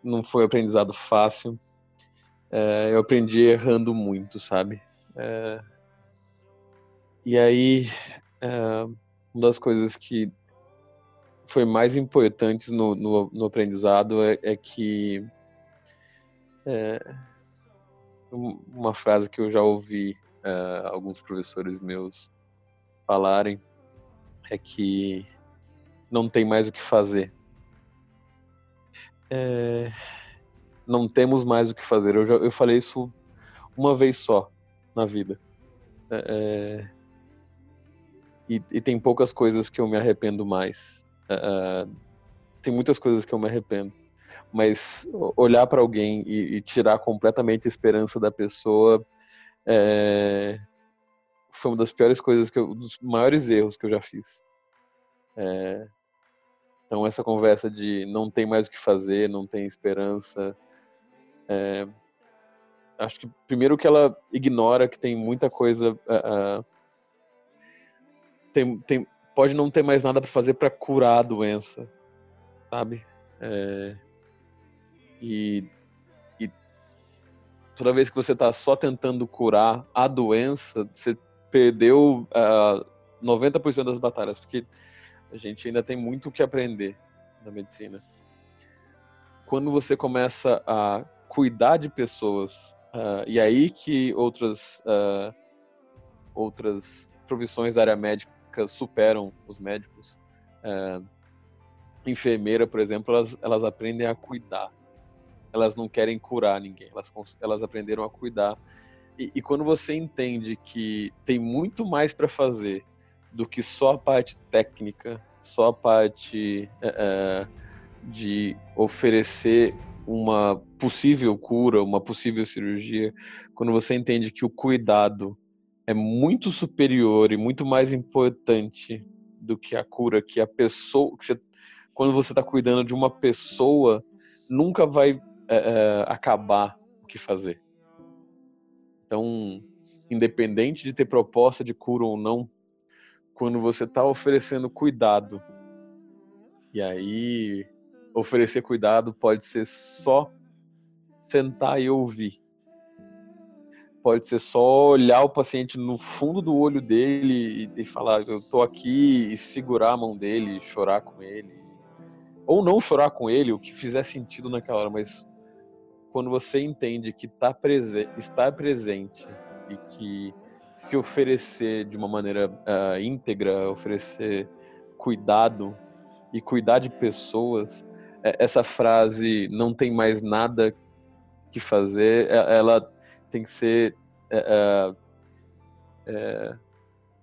[SPEAKER 1] não foi aprendizado fácil. É, eu aprendi errando muito, sabe? É, e aí, é, uma das coisas que foi mais importantes no, no, no aprendizado é, é que é, uma frase que eu já ouvi é, alguns professores meus falarem é que não tem mais o que fazer. É, não temos mais o que fazer. Eu, já, eu falei isso uma vez só na vida. É, é e, e, tem poucas coisas que eu me arrependo mais. Uh, tem muitas coisas que eu me arrependo. Mas olhar para alguém e, e, tirar completamente a esperança da pessoa é, foi uma das piores coisas, que eu, dos maiores erros que eu já fiz. É, então essa conversa de não tem mais o que fazer, não tem esperança, é, acho que primeiro que ela ignora que tem muita coisa uh, uh, tem, tem, pode não ter mais nada para fazer para curar a doença, sabe? É, e, e toda vez que você está só tentando curar a doença, você perdeu uh, 90% das batalhas, porque a gente ainda tem muito o que aprender na medicina. Quando você começa a cuidar de pessoas, uh, e aí que outras, uh, outras profissões da área médica superam os médicos. É, enfermeira, por exemplo, elas, elas aprendem a cuidar. Elas não querem curar ninguém, elas, elas aprenderam a cuidar. E, e quando você entende que tem muito mais para fazer do que só a parte técnica, só a parte é, é, de oferecer uma possível cura, uma possível cirurgia, quando você entende que o cuidado é muito superior e muito mais importante do que a cura que a pessoa que você, quando você está cuidando de uma pessoa nunca vai é, acabar o que fazer. Então independente de ter proposta de cura ou não quando você está oferecendo cuidado e aí oferecer cuidado pode ser só sentar e ouvir pode ser só olhar o paciente no fundo do olho dele e, e falar, eu tô aqui, e segurar a mão dele, chorar com ele. Ou não chorar com ele, o que fizer sentido naquela hora, mas quando você entende que tá prese está presente e que se oferecer de uma maneira uh, íntegra, oferecer cuidado e cuidar de pessoas, é, essa frase não tem mais nada que fazer, é, ela tem que ser é, é, é,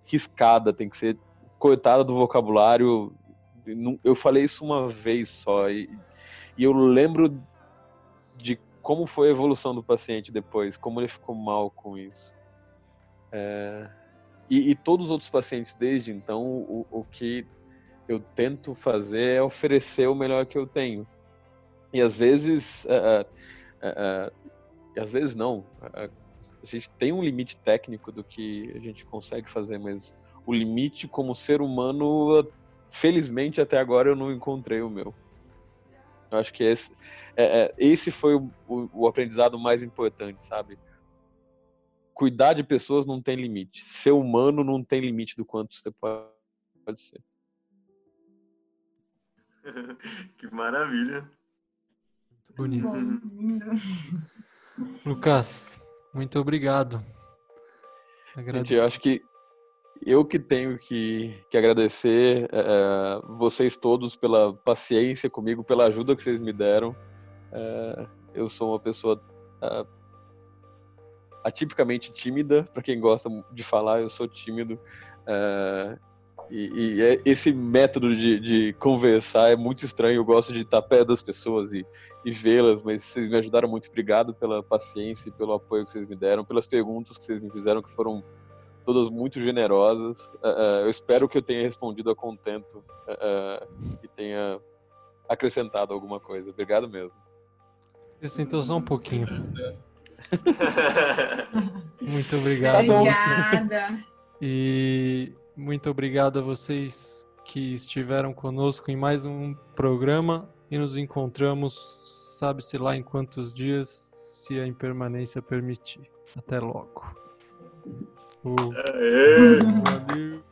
[SPEAKER 1] riscada, tem que ser cortada do vocabulário. Eu falei isso uma vez só e, e eu lembro de como foi a evolução do paciente depois, como ele ficou mal com isso. É, e, e, todos os outros pacientes desde então, o, o, que eu tento fazer é oferecer o melhor que eu tenho. E às vezes, é, é, e às vezes não. A, a gente tem um limite técnico do que a gente consegue fazer, mas o limite como ser humano, felizmente até agora eu não encontrei o meu. Eu acho que esse, é, é, esse foi o, o, o, aprendizado mais importante, sabe? Cuidar de pessoas não tem limite. Ser humano não tem limite do quanto você pode, pode ser.
[SPEAKER 3] que maravilha.
[SPEAKER 2] Muito bonito. Lucas, muito obrigado.
[SPEAKER 1] Gente, eu acho que eu que tenho que, que agradecer é, vocês todos pela paciência comigo, pela ajuda que vocês me deram. É, eu sou uma pessoa é, atipicamente tímida, para quem gosta de falar, eu sou tímido. E, e é, esse método de, de, conversar é muito estranho. Eu gosto de estar perto das pessoas e, e vê-las, mas vocês me ajudaram muito. Obrigado pela paciência e pelo apoio que vocês me deram, pelas perguntas que vocês me fizeram, que foram todas muito generosas. eu espero que eu tenha respondido a contento e tenha acrescentado alguma coisa. Obrigado mesmo.
[SPEAKER 2] Acrescentou só um pouquinho. muito obrigado.
[SPEAKER 4] Obrigada.
[SPEAKER 2] E muito obrigado a vocês que estiveram conosco em mais um programa e nos encontramos, sabe-se lá em quantos dias, se a impermanência permitir. Até logo. Uh. Valeu.